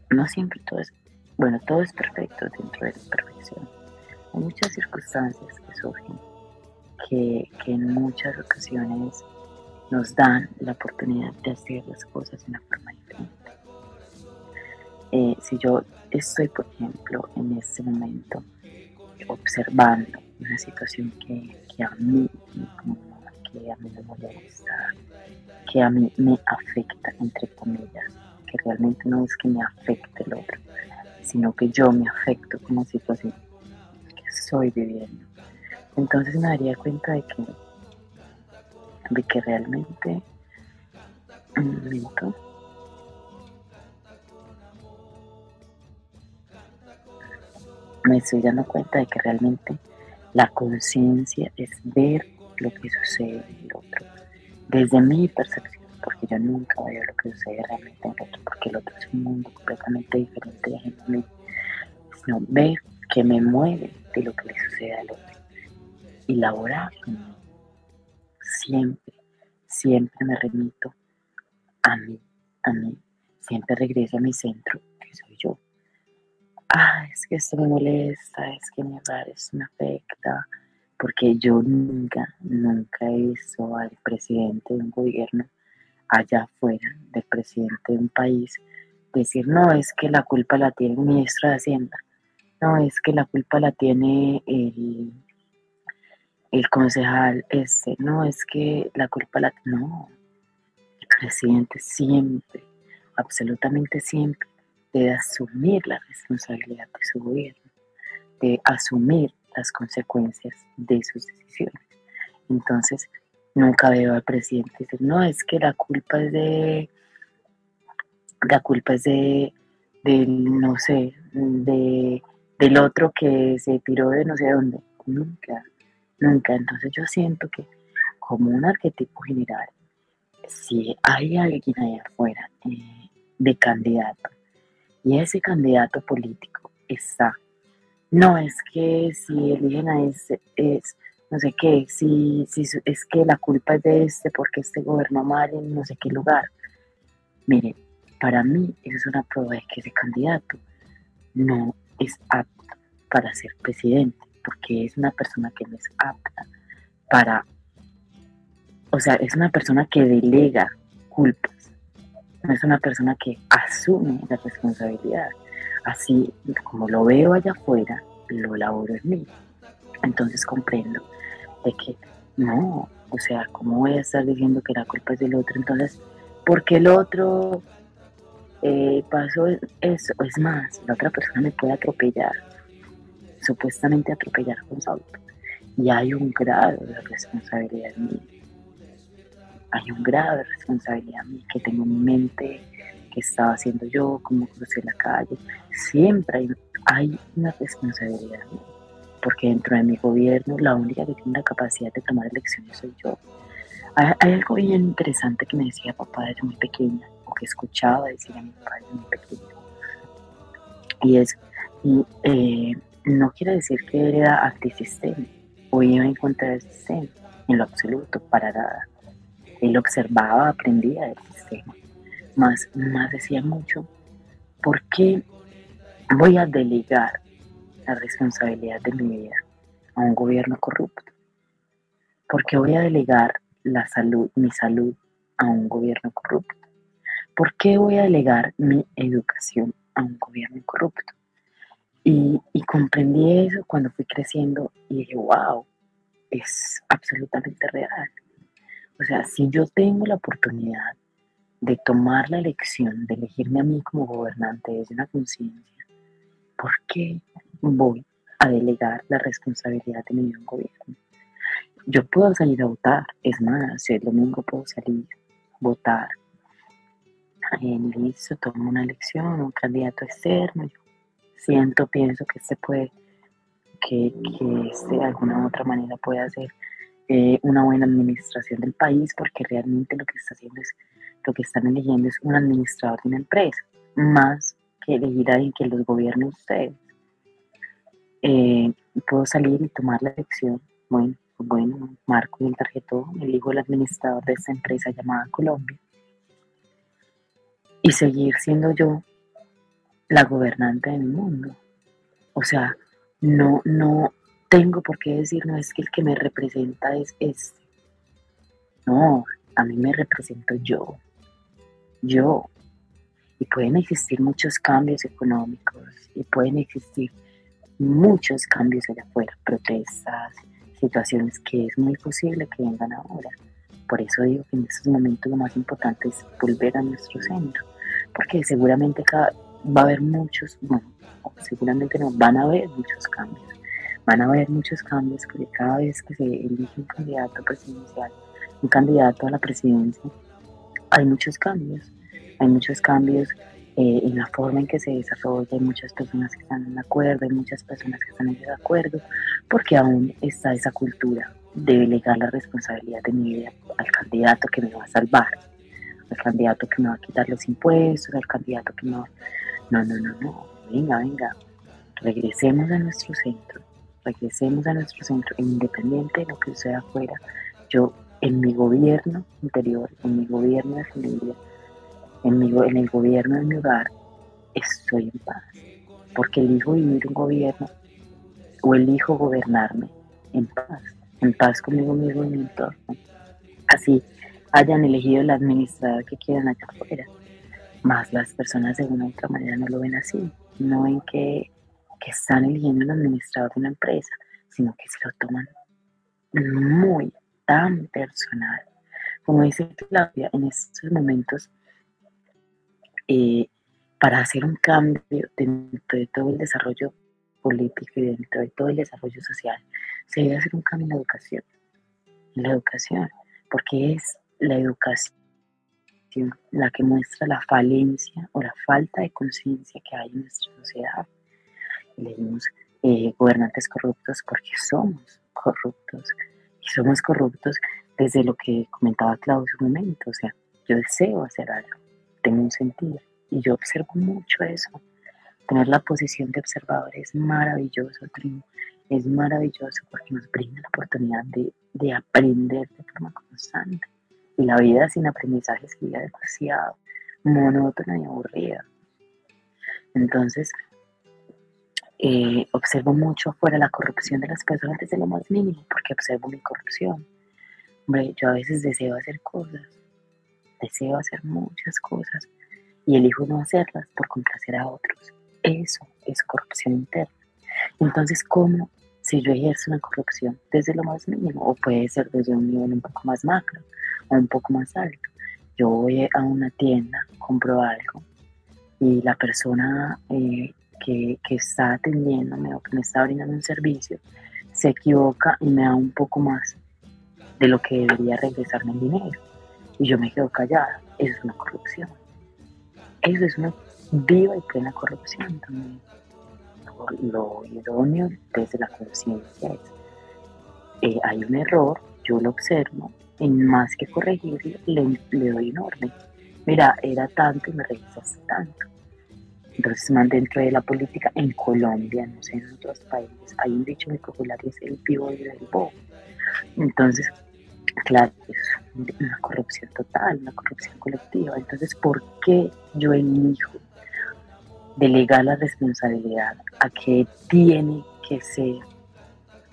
No siempre todo es, bueno, todo es perfecto dentro de la perfección. Hay muchas circunstancias que surgen que, en muchas ocasiones nos dan la oportunidad de hacer las cosas de una forma diferente. Eh, si yo estoy, por ejemplo, en este momento observando una situación que, a mí que a mí me molesta, que a mí me afecta, entre comillas, que realmente no es que me afecte el otro, sino que yo me afecto con la situación que estoy viviendo. Entonces me daría cuenta de que, de que realmente, un momento, me estoy dando cuenta de que realmente la conciencia es ver lo que sucede en el otro, desde mi percepción, porque yo nunca veo lo que sucede realmente en el otro, porque el otro es un mundo completamente diferente de mí, sino ver que me mueve de lo que le sucede al otro y laborar siempre, siempre me remito a mí, a mí, siempre regreso a mi centro, que soy yo. Ah, es que esto me molesta, es que mi hogar esto me afecta, porque yo nunca, nunca he visto al presidente de un gobierno allá afuera, del presidente de un país, decir, no, es que la culpa la tiene el ministro de Hacienda, no, es que la culpa la tiene el, el concejal este, no, es que la culpa la... No, el presidente siempre, absolutamente siempre, de asumir la responsabilidad de su gobierno, de asumir las consecuencias de sus decisiones. Entonces, nunca veo al presidente decir, no, es que la culpa es de, la culpa es de, no sé, de, del otro que se tiró de no sé dónde. Nunca, nunca. Entonces yo siento que como un arquetipo general, si hay alguien ahí afuera eh, de candidato y ese candidato político está. No es que si eligen a ese, es no sé qué, si, si es que la culpa es de este porque este gobernó mal en no sé qué lugar. Mire, para mí eso es una prueba de que ese candidato no es apto para ser presidente, porque es una persona que no es apta para, o sea, es una persona que delega culpas no es una persona que asume la responsabilidad. Así como lo veo allá afuera, lo laboro en mí. Entonces comprendo de que no, o sea, ¿cómo voy a estar diciendo que la culpa es del otro? Entonces, ¿por qué el otro eh, pasó eso? Es más, la otra persona me puede atropellar, supuestamente atropellar con su. Y hay un grado de responsabilidad en mí hay un grado de responsabilidad a mí que tengo en mi mente, que estaba haciendo yo, cómo crucé la calle. Siempre hay, hay una responsabilidad porque dentro de mi gobierno la única que tiene la capacidad de tomar elecciones soy yo. Hay, algo bien interesante que me decía papá desde muy pequeña, o que escuchaba decir a mi papá desde muy pequeño, y es, eh, no quiere decir que era antisistema o iba en contra del sistema, en lo absoluto, para nada él observaba, aprendía del sistema. Más, más decía mucho, ¿por qué voy a delegar la responsabilidad de mi vida a un gobierno corrupto? ¿Por qué voy a delegar la salud, mi salud a un gobierno corrupto? ¿Por qué voy a delegar mi educación a un gobierno corrupto? Y, comprendí eso cuando fui creciendo y dije, wow, es absolutamente real. O sea, si yo tengo la oportunidad de tomar la elección, de elegirme a mí como gobernante desde una conciencia, ¿por qué voy a delegar la responsabilidad de mi gobierno? Yo puedo salir a votar, es más, si el domingo puedo salir, votar. En listo, tomo una elección, un candidato externo, yo siento, pienso que se puede, que, que de alguna u otra manera puede hacer eh, una buena administración del país, porque realmente lo que está haciendo es, lo que están eligiendo es un administrador de una empresa, más que elegir a alguien que los gobierne ustedes. Eh, puedo salir y tomar la elección, bueno, bueno, marco el tarjetón, elijo el administrador de esta empresa llamada Colombia y seguir siendo yo la gobernante de mi mundo. O sea, no, no, tengo por qué decir, no es que el que me representa es este. No, a mí me represento yo. Yo. Y pueden existir muchos cambios económicos y pueden existir muchos cambios allá afuera, protestas, situaciones que es muy posible que vengan ahora. Por eso digo que en estos momentos lo más importante es volver a nuestro centro, porque seguramente cada, va a haber muchos, bueno, seguramente no, van a haber muchos cambios. Van a haber muchos cambios porque cada vez que se elige un candidato presidencial, un candidato a la presidencia, hay muchos cambios. Hay muchos cambios eh, en la forma en que se desarrolla, hay muchas personas que están en acuerdo, hay muchas personas que están en desacuerdo, porque aún está esa cultura de delegar la responsabilidad de mi vida al candidato que me va a salvar, al candidato que me va a quitar los impuestos, al candidato que me va... No, no, no, no, venga, venga, regresemos a nuestro centro, regresemos a nuestro centro, independiente de lo que sea afuera. Yo en mi gobierno interior, en mi gobierno de familia, en, mi, en el gobierno de mi hogar, estoy en paz. Porque elijo vivir un gobierno o elijo gobernarme en paz, en paz conmigo mismo y mi entorno. Así hayan elegido la administrador que quieran acá afuera. Más las personas de una u otra manera no lo ven así. No ven que, que están eligiendo un administrador de una empresa, sino que se lo toman muy tan personal. Como dice Claudia, en estos momentos, eh, para hacer un cambio dentro de todo el desarrollo político y dentro de todo el desarrollo social, se debe hacer un cambio en la educación. En la educación, porque es la educación la que muestra la falencia o la falta de conciencia que hay en nuestra sociedad. Leímos eh, gobernantes corruptos porque somos corruptos y somos corruptos desde lo que comentaba Claudio un momento, o sea, yo deseo hacer algo, tengo un sentido y yo observo mucho eso. Tener la posición de observador es maravilloso, es maravilloso porque nos brinda la oportunidad de, de aprender de forma constante. Y la vida sin aprendizaje sería demasiado monótona y aburrida. Entonces, eh, observo mucho afuera la corrupción de las personas desde lo más mínimo, porque observo mi corrupción. Hombre, yo a veces deseo hacer cosas, deseo hacer muchas cosas y elijo no hacerlas por complacer a otros. Eso es corrupción interna. Entonces, ¿cómo si yo ejerzo una corrupción desde lo más mínimo? O puede ser desde un nivel un poco más macro un poco más alto. Yo voy a una tienda, compro algo y la persona eh, que, está atendiéndome o que me está brindando un servicio se equivoca y me da un poco más de lo que debería regresarme en dinero. Y yo me quedo callada. Eso es una corrupción. Eso es una viva y plena corrupción también. Lo, idóneo desde la conciencia eh, hay un error, yo lo observo, y más que corregirlo, le, doy un orden. Mira, era tanto y me revisaste tanto entonces, más dentro de la política, en Colombia, no sé, en otros países, hay un dicho muy popular y es el vivo y el bobo. Entonces, claro, es una corrupción total, una corrupción colectiva. Entonces, ¿por qué yo elijo delegar la responsabilidad a que tiene que ser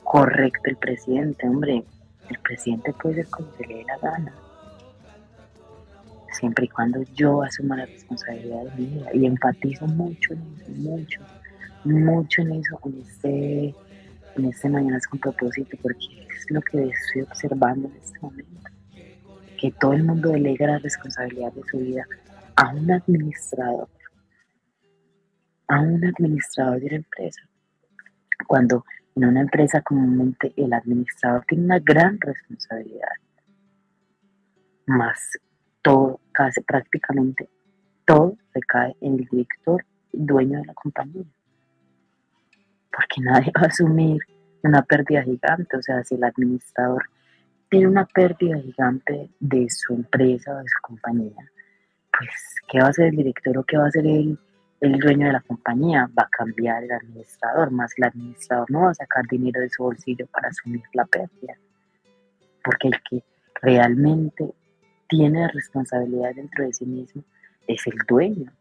correcto el presidente? Hombre, el presidente puede ser como se le dé la gana siempre y cuando yo asuma la responsabilidad de mi vida. Y enfatizo mucho en eso, mucho, mucho en eso, en este, en este Mañanas con propósito, porque es lo que estoy observando en este momento. Que todo el mundo delega la responsabilidad de su vida a un administrador, a un administrador de una empresa. Cuando en una empresa comúnmente el administrador tiene una gran responsabilidad, más todo, casi prácticamente todo recae en el director dueño de la compañía. Porque nadie va a asumir una pérdida gigante. O sea, si el administrador tiene una pérdida gigante de su empresa o de su compañía, pues, ¿qué va a hacer el director o qué va a hacer el, el dueño de la compañía? Va a cambiar el administrador, más el administrador no va a sacar dinero de su bolsillo para asumir la pérdida. Porque el que realmente tiene responsabilidad dentro de sí mismo es el dueño.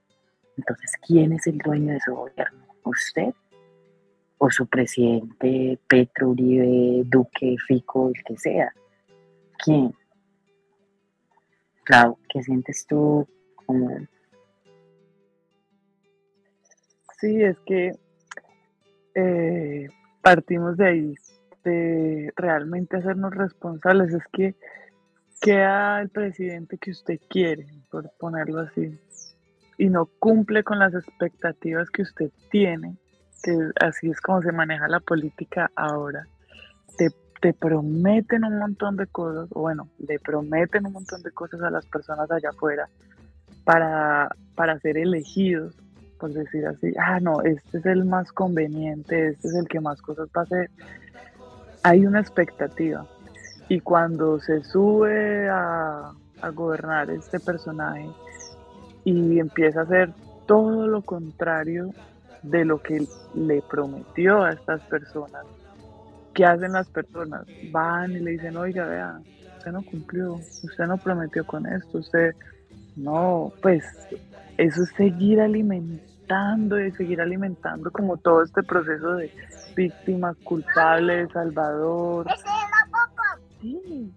Entonces, ¿quién es el dueño de su gobierno? ¿Usted? ¿O su presidente Petro, Uribe, Duque, Fico, el que sea? ¿Quién? Clau, ¿qué sientes tú como... Sí, es que eh, partimos de ahí, de realmente hacernos responsables. Es que queda el presidente que usted quiere, por ponerlo así. y no cumple con las expectativas que usted tiene, que así es como se maneja la política ahora, te, te prometen un montón de cosas, o bueno, le prometen un montón de cosas a las personas allá afuera para, para ser elegidos, por decir así, ah, no, este es el más conveniente, este es el que más cosas va a hacer. Hay una expectativa. Y cuando se sube a, a gobernar este personaje y empieza a hacer todo lo contrario de lo que le prometió a estas personas, ¿qué hacen las personas? Van y le dicen, oiga, vea, usted no cumplió, usted no prometió con esto, usted no, pues eso es seguir alimentando y seguir alimentando como todo este proceso de víctima, culpable, salvador. Sí,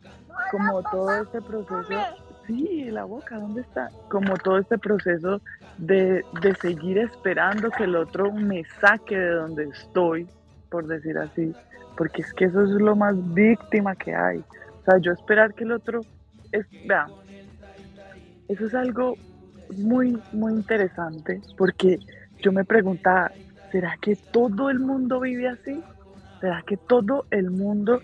como todo este proceso, sí, la boca, ¿dónde está? Como todo este proceso de, de seguir esperando que el otro me saque de donde estoy, por decir así, porque es que eso es lo más víctima que hay. O sea, yo esperar que el otro, es, vea, eso es algo muy, muy interesante porque yo me preguntaba, ¿será que todo el mundo vive así? ¿Será que todo el mundo,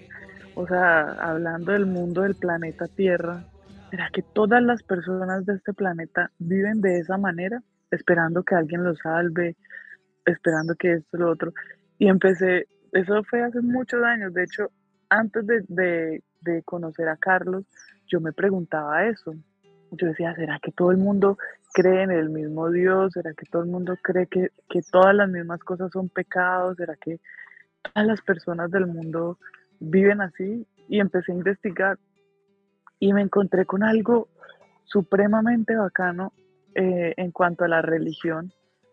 o sea, hablando del mundo del planeta Tierra, ¿será que todas las personas de este planeta viven de esa manera? Esperando que alguien los salve, esperando que esto, lo otro. Y empecé, eso fue hace muchos años, de hecho, antes de, de, de conocer a Carlos, yo me preguntaba eso, yo decía, ¿será que todo el mundo cree en el mismo Dios? ¿Será que todo el mundo cree que, que todas las mismas cosas son pecados? ¿Será que todas las personas del mundo viven así? Y empecé a investigar y me encontré con algo supremamente bacano eh, en cuanto a la religión,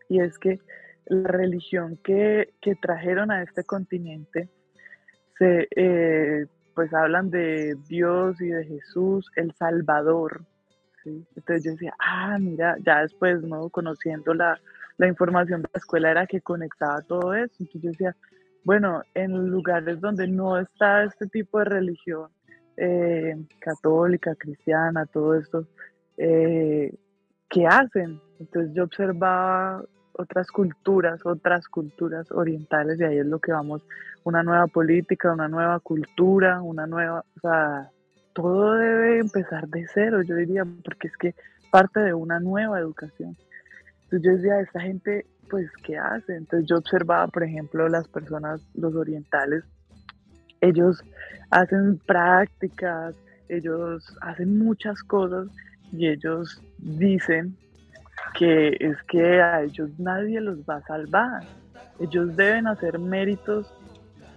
y es que la religión que, que trajeron a este continente se, eh, pues hablan de Dios y de Jesús, el Salvador, entonces yo decía, ah, mira, ya después, ¿no? Conociendo la, la información de la escuela era que conectaba todo eso. Entonces yo decía, bueno, en lugares donde no está este tipo de religión, eh, católica, cristiana, todo esto, eh, ¿qué hacen? Entonces yo observaba otras culturas, otras culturas orientales, y ahí es lo que vamos, una nueva política, una nueva cultura, una nueva, o sea, todo debe empezar de cero, yo diría, porque es que parte de una nueva educación. Entonces yo decía, esta gente, pues, ¿qué hace? Entonces yo observaba, por ejemplo, las personas, los orientales, ellos hacen prácticas, ellos hacen muchas cosas y ellos dicen que es que a ellos nadie los va a salvar. Ellos deben hacer méritos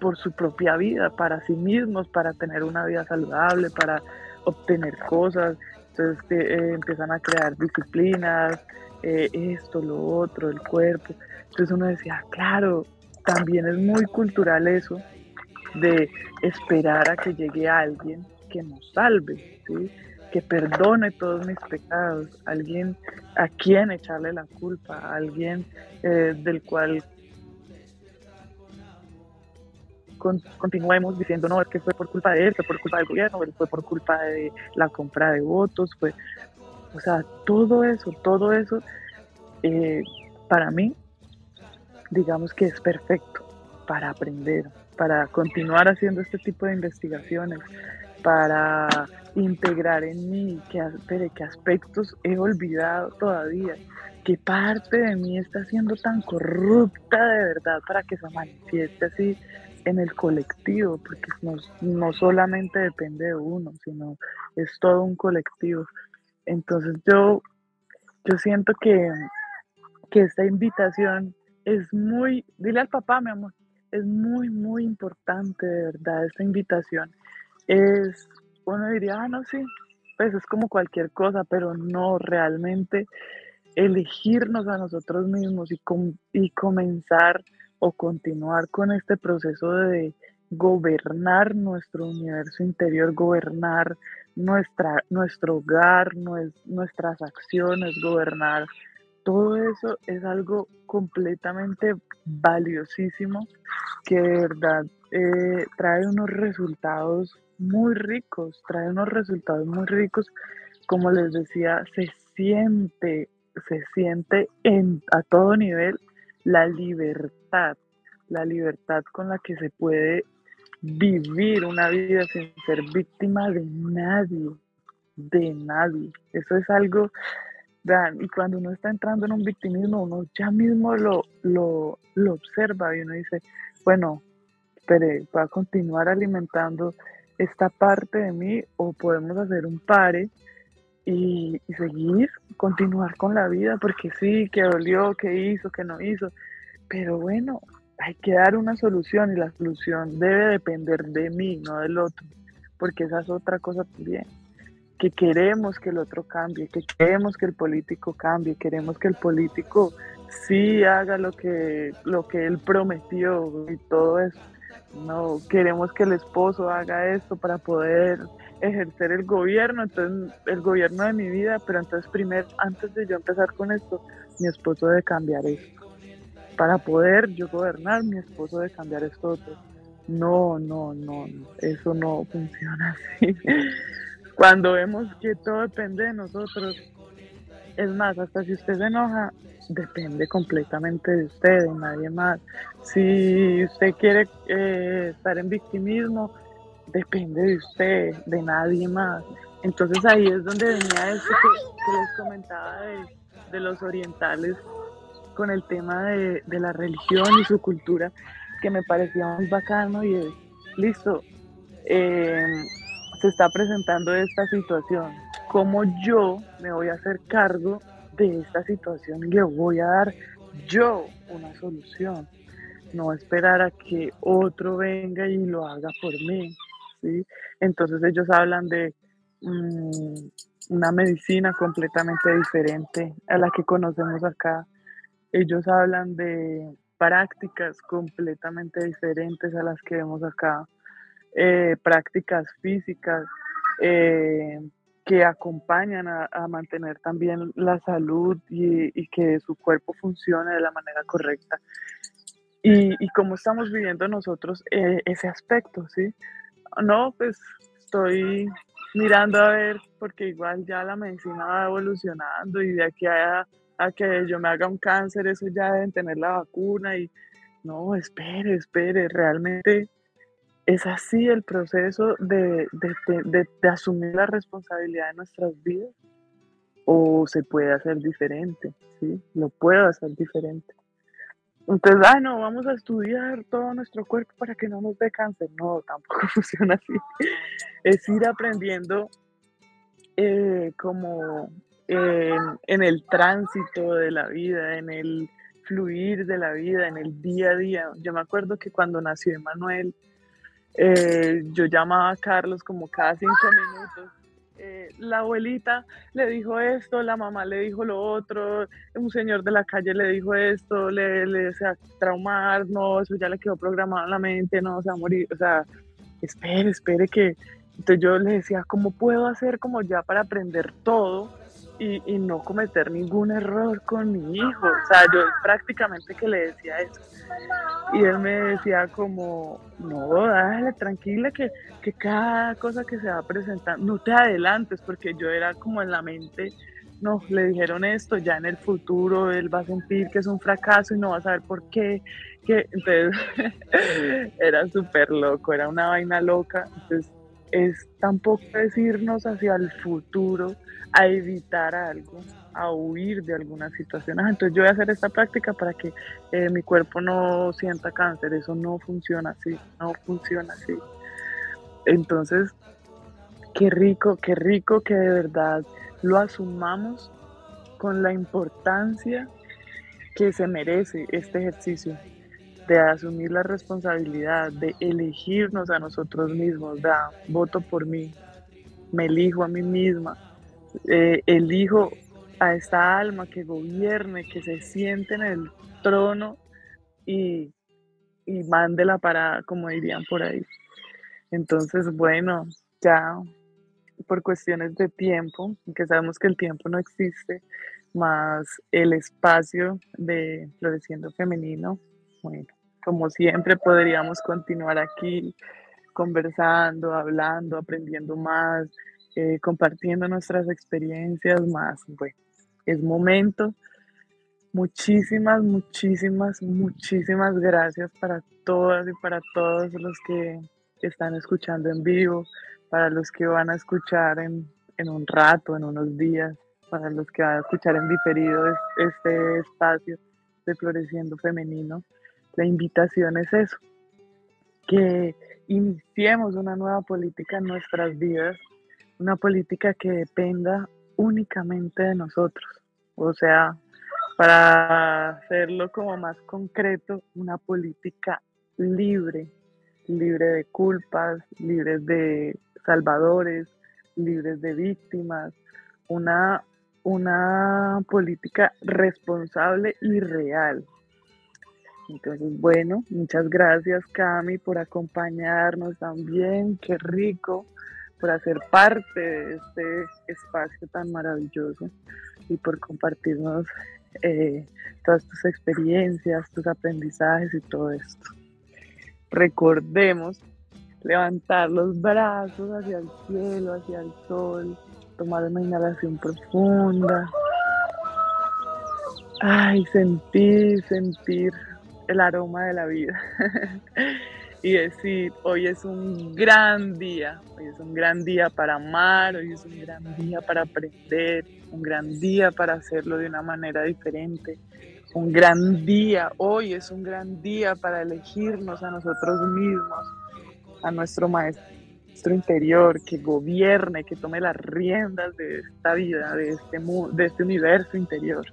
por su propia vida, para sí mismos, para tener una vida saludable, para obtener cosas. Entonces eh, empiezan a crear disciplinas, eh, esto, lo otro, el cuerpo. Entonces uno decía, claro, también es muy cultural eso de esperar a que llegue alguien que nos salve, que perdone todos mis pecados, alguien a quien echarle la culpa, alguien eh, del cual continuemos diciendo, no, es que fue por culpa de él, fue por culpa del gobierno, fue por culpa de la compra de votos, fue, o sea, todo eso, todo eso, eh, para mí, digamos que es perfecto para aprender, para continuar haciendo este tipo de investigaciones, para integrar en mí qué, qué aspectos he olvidado todavía, qué parte de mí está siendo tan corrupta de verdad para que se manifieste así en el colectivo, porque no, no solamente depende de uno, sino es todo un colectivo. Entonces yo, yo siento que, que esta invitación es muy, dile al papá, mi amor, es muy, muy importante, de verdad, esta invitación. Es, uno diría, ah, no, sí, pues es como cualquier cosa, pero no, realmente elegirnos a nosotros mismos y, y comenzar o continuar con este proceso de gobernar nuestro universo interior, gobernar nuestra, nuestro hogar, nuestras acciones, gobernar. Todo eso es algo completamente valiosísimo que de verdad eh, trae unos resultados muy ricos, trae unos resultados muy ricos. Como les decía, se siente se siente en, a todo nivel la libertad, la libertad con la que se puede vivir una vida sin ser víctima de nadie, de nadie. Eso es algo, vean, y cuando uno está entrando en un victimismo, uno ya mismo lo, lo, observa y uno dice, bueno, espere, voy a continuar alimentando esta parte de mí o podemos hacer un pare y, seguir, continuar con la vida, porque sí, que dolió, que hizo, que no hizo, pero bueno, hay que dar una solución y la solución debe depender de mí, no del otro, porque esa es otra cosa también, que queremos que el otro cambie, que queremos que el político cambie, queremos que el político sí haga lo que, lo que él prometió y todo eso. No, queremos que el esposo haga esto para poder ejercer el gobierno, entonces el gobierno de mi vida, pero entonces primero, antes de yo empezar con esto, mi esposo debe cambiar esto para poder yo gobernar, mi esposo de cambiar esto otro. No, no, no, eso no funciona así. Cuando vemos que todo depende de nosotros, es más, hasta si usted se enoja, depende completamente de usted, de nadie más. Si usted quiere eh, estar en victimismo, depende de usted, de nadie más. Entonces ahí es donde venía eso que, les comentaba de, de los orientales con el tema de, la religión y su cultura, que me parecía muy bacano y es, listo, em, se está presentando esta situación, ¿cómo yo me voy a hacer cargo de esta situación y voy a dar yo una solución? No esperar a que otro venga y lo haga por mí, ¿sí? Entonces ellos hablan de mm, una medicina completamente diferente a la que conocemos acá, ellos hablan de prácticas completamente diferentes a las que vemos acá, eh, prácticas físicas eh, que acompañan a, mantener también la salud y, que su cuerpo funcione de la manera correcta. Y, y cómo estamos viviendo nosotros eh, ese aspecto, ¿sí? No, pues estoy mirando a ver, porque igual ya la medicina va evolucionando y de aquí a a que yo me haga un cáncer, eso ya deben tener la vacuna y no, espere, espere, realmente es así el proceso de, de, asumir la responsabilidad de nuestras vidas o se puede hacer diferente, ¿sí? Lo puedo hacer diferente. Entonces, ah, no, vamos a estudiar todo nuestro cuerpo para que no nos dé cáncer. No, tampoco funciona así. Es ir aprendiendo eh, como en, el tránsito de la vida, en el fluir de la vida, en el día a día. Yo me acuerdo que cuando nació Emanuel, eh, yo llamaba a Carlos como cada cinco minutos. Eh, la abuelita le dijo esto, la mamá le dijo lo otro, un señor de la calle le dijo esto, le, le desea traumar, no, eso ya le quedó programado en la mente, no, se va a morir, o sea, espere, espere que... Entonces yo le decía, ¿cómo puedo hacer como ya para aprender todo? Y, no cometer ningún error con mi hijo. O sea, yo prácticamente que le decía eso. Y él me decía como, no, dale, tranquila, que, que cada cosa que se va presentando, no te adelantes, porque yo era como en la mente, no, le dijeron esto, ya en el futuro él va a sentir que es un fracaso y no va a saber por qué. Que, entonces, era súper loco, era una vaina loca. Entonces, es tampoco decirnos hacia el futuro a evitar algo, a huir de alguna situación. entonces yo voy a hacer esta práctica para que eh, mi cuerpo no sienta cáncer. Eso no funciona así, no funciona así. Entonces, qué rico, qué rico que de verdad lo asumamos con la importancia que se merece este ejercicio de asumir la responsabilidad, de elegirnos a nosotros mismos, da, voto por mí, me elijo a mí misma, eh, elijo a esta alma que gobierne, que se siente en el trono y, y mande la parada, como dirían por ahí. Entonces, bueno, ya por cuestiones de tiempo, que sabemos que el tiempo no existe, más el espacio de Floreciendo Femenino, bueno, como siempre podríamos continuar aquí conversando, hablando, aprendiendo más, eh, compartiendo nuestras experiencias más. Bueno, es momento. Muchísimas, muchísimas, muchísimas gracias para todas y para todos los que están escuchando en vivo, para los que van a escuchar en, en un rato, en unos días, para los que van a escuchar en diferido este espacio de Floreciendo Femenino. La invitación es eso, que iniciemos una nueva política en nuestras vidas, una política que dependa únicamente de nosotros. O sea, para hacerlo como más concreto, una política libre, libre de culpas, libre de salvadores, libres de víctimas, una, una política responsable y real. Entonces, bueno, muchas gracias Cami por acompañarnos también, qué rico por hacer parte de este espacio tan maravilloso y por compartirnos eh, todas tus experiencias, tus aprendizajes y todo esto. Recordemos levantar los brazos hacia el cielo, hacia el sol, tomar una inhalación profunda. Ay, sentir, sentir el aroma de la vida. y decir, hoy es un gran día, hoy es un gran día para amar, hoy es un gran día para aprender, un gran día para hacerlo de una manera diferente, un gran día, hoy es un gran día para elegirnos a nosotros mismos, a nuestro maestro interior que gobierne, que tome las riendas de esta vida, de este, de este universo interior.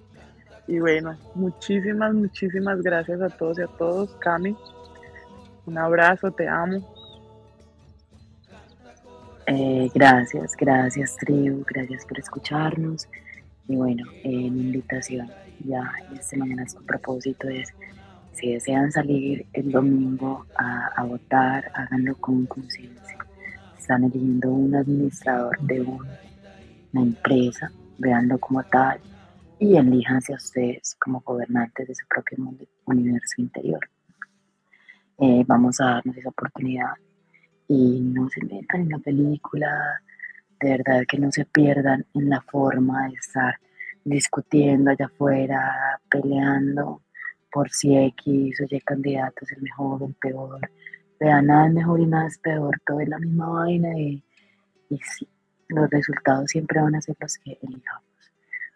Y bueno, muchísimas, muchísimas gracias a todos y a todos. Cami, un abrazo, te amo. Eh, gracias, gracias tribu, gracias por escucharnos. Y bueno, eh, mi invitación ya esta mañana su propósito es si desean salir el domingo a, votar, háganlo con conciencia. Están eligiendo un administrador de una empresa, veanlo como tal y elíjanse a ustedes como gobernantes de su propio mundo, universo interior. Eh, vamos a darnos esa oportunidad y no se metan en la película, de verdad que no se pierdan en la forma de estar discutiendo allá afuera, peleando por si X o Y candidato es el mejor o el peor. Vean, nada es mejor y nada es peor, todo es la misma vaina y, y sí, los resultados siempre van a ser los que elijamos.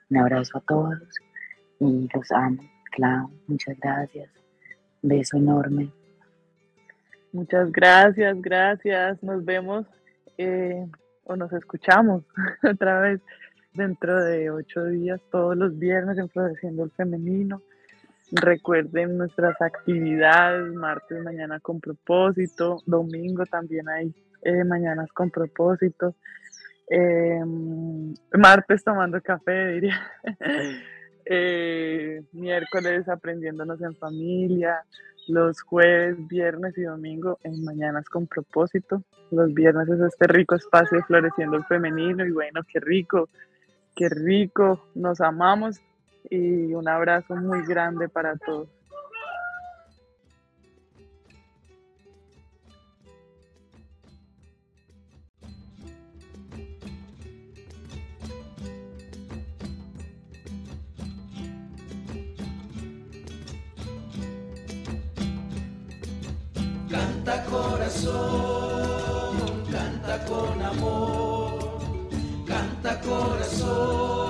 Un abrazo a todos y los amo. Clau, muchas gracias. beso enorme. Muchas gracias, gracias. Nos vemos eh, o nos escuchamos otra vez dentro de ocho días, todos los viernes en Floreciendo el Femenino. Recuerden nuestras actividades, martes mañana con propósito, domingo también hay eh, mañanas con propósito, em, martes tomando café, diría, eh, miércoles aprendiéndonos en familia, los jueves, viernes y domingo en mañanas con propósito. Los viernes es este rico espacio floreciendo el femenino y bueno, qué rico, qué rico, nos amamos y un abrazo muy grande para todos. Canta corazón, canta con amor, canta corazón.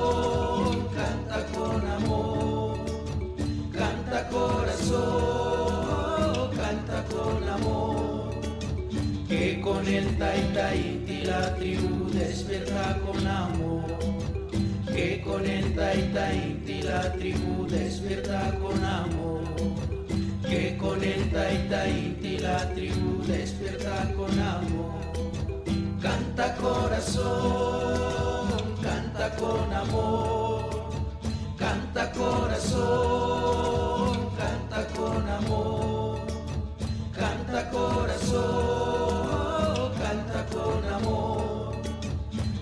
con el taita inti la tribu despierta con amor. Que con el taita inti la tribu despierta con amor. Con el taita inti la tribu despierta con amor. Canta corazón, canta con amor. Canta corazón, canta con amor. Canta corazón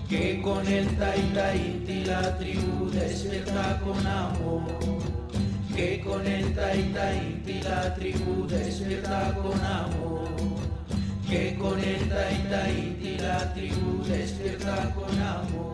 que con el Taita Inti la tribu despierta con amor. Que con el Taita Inti la tribu despierta con amor. Que con el Taita Inti la tribu despierta con amor.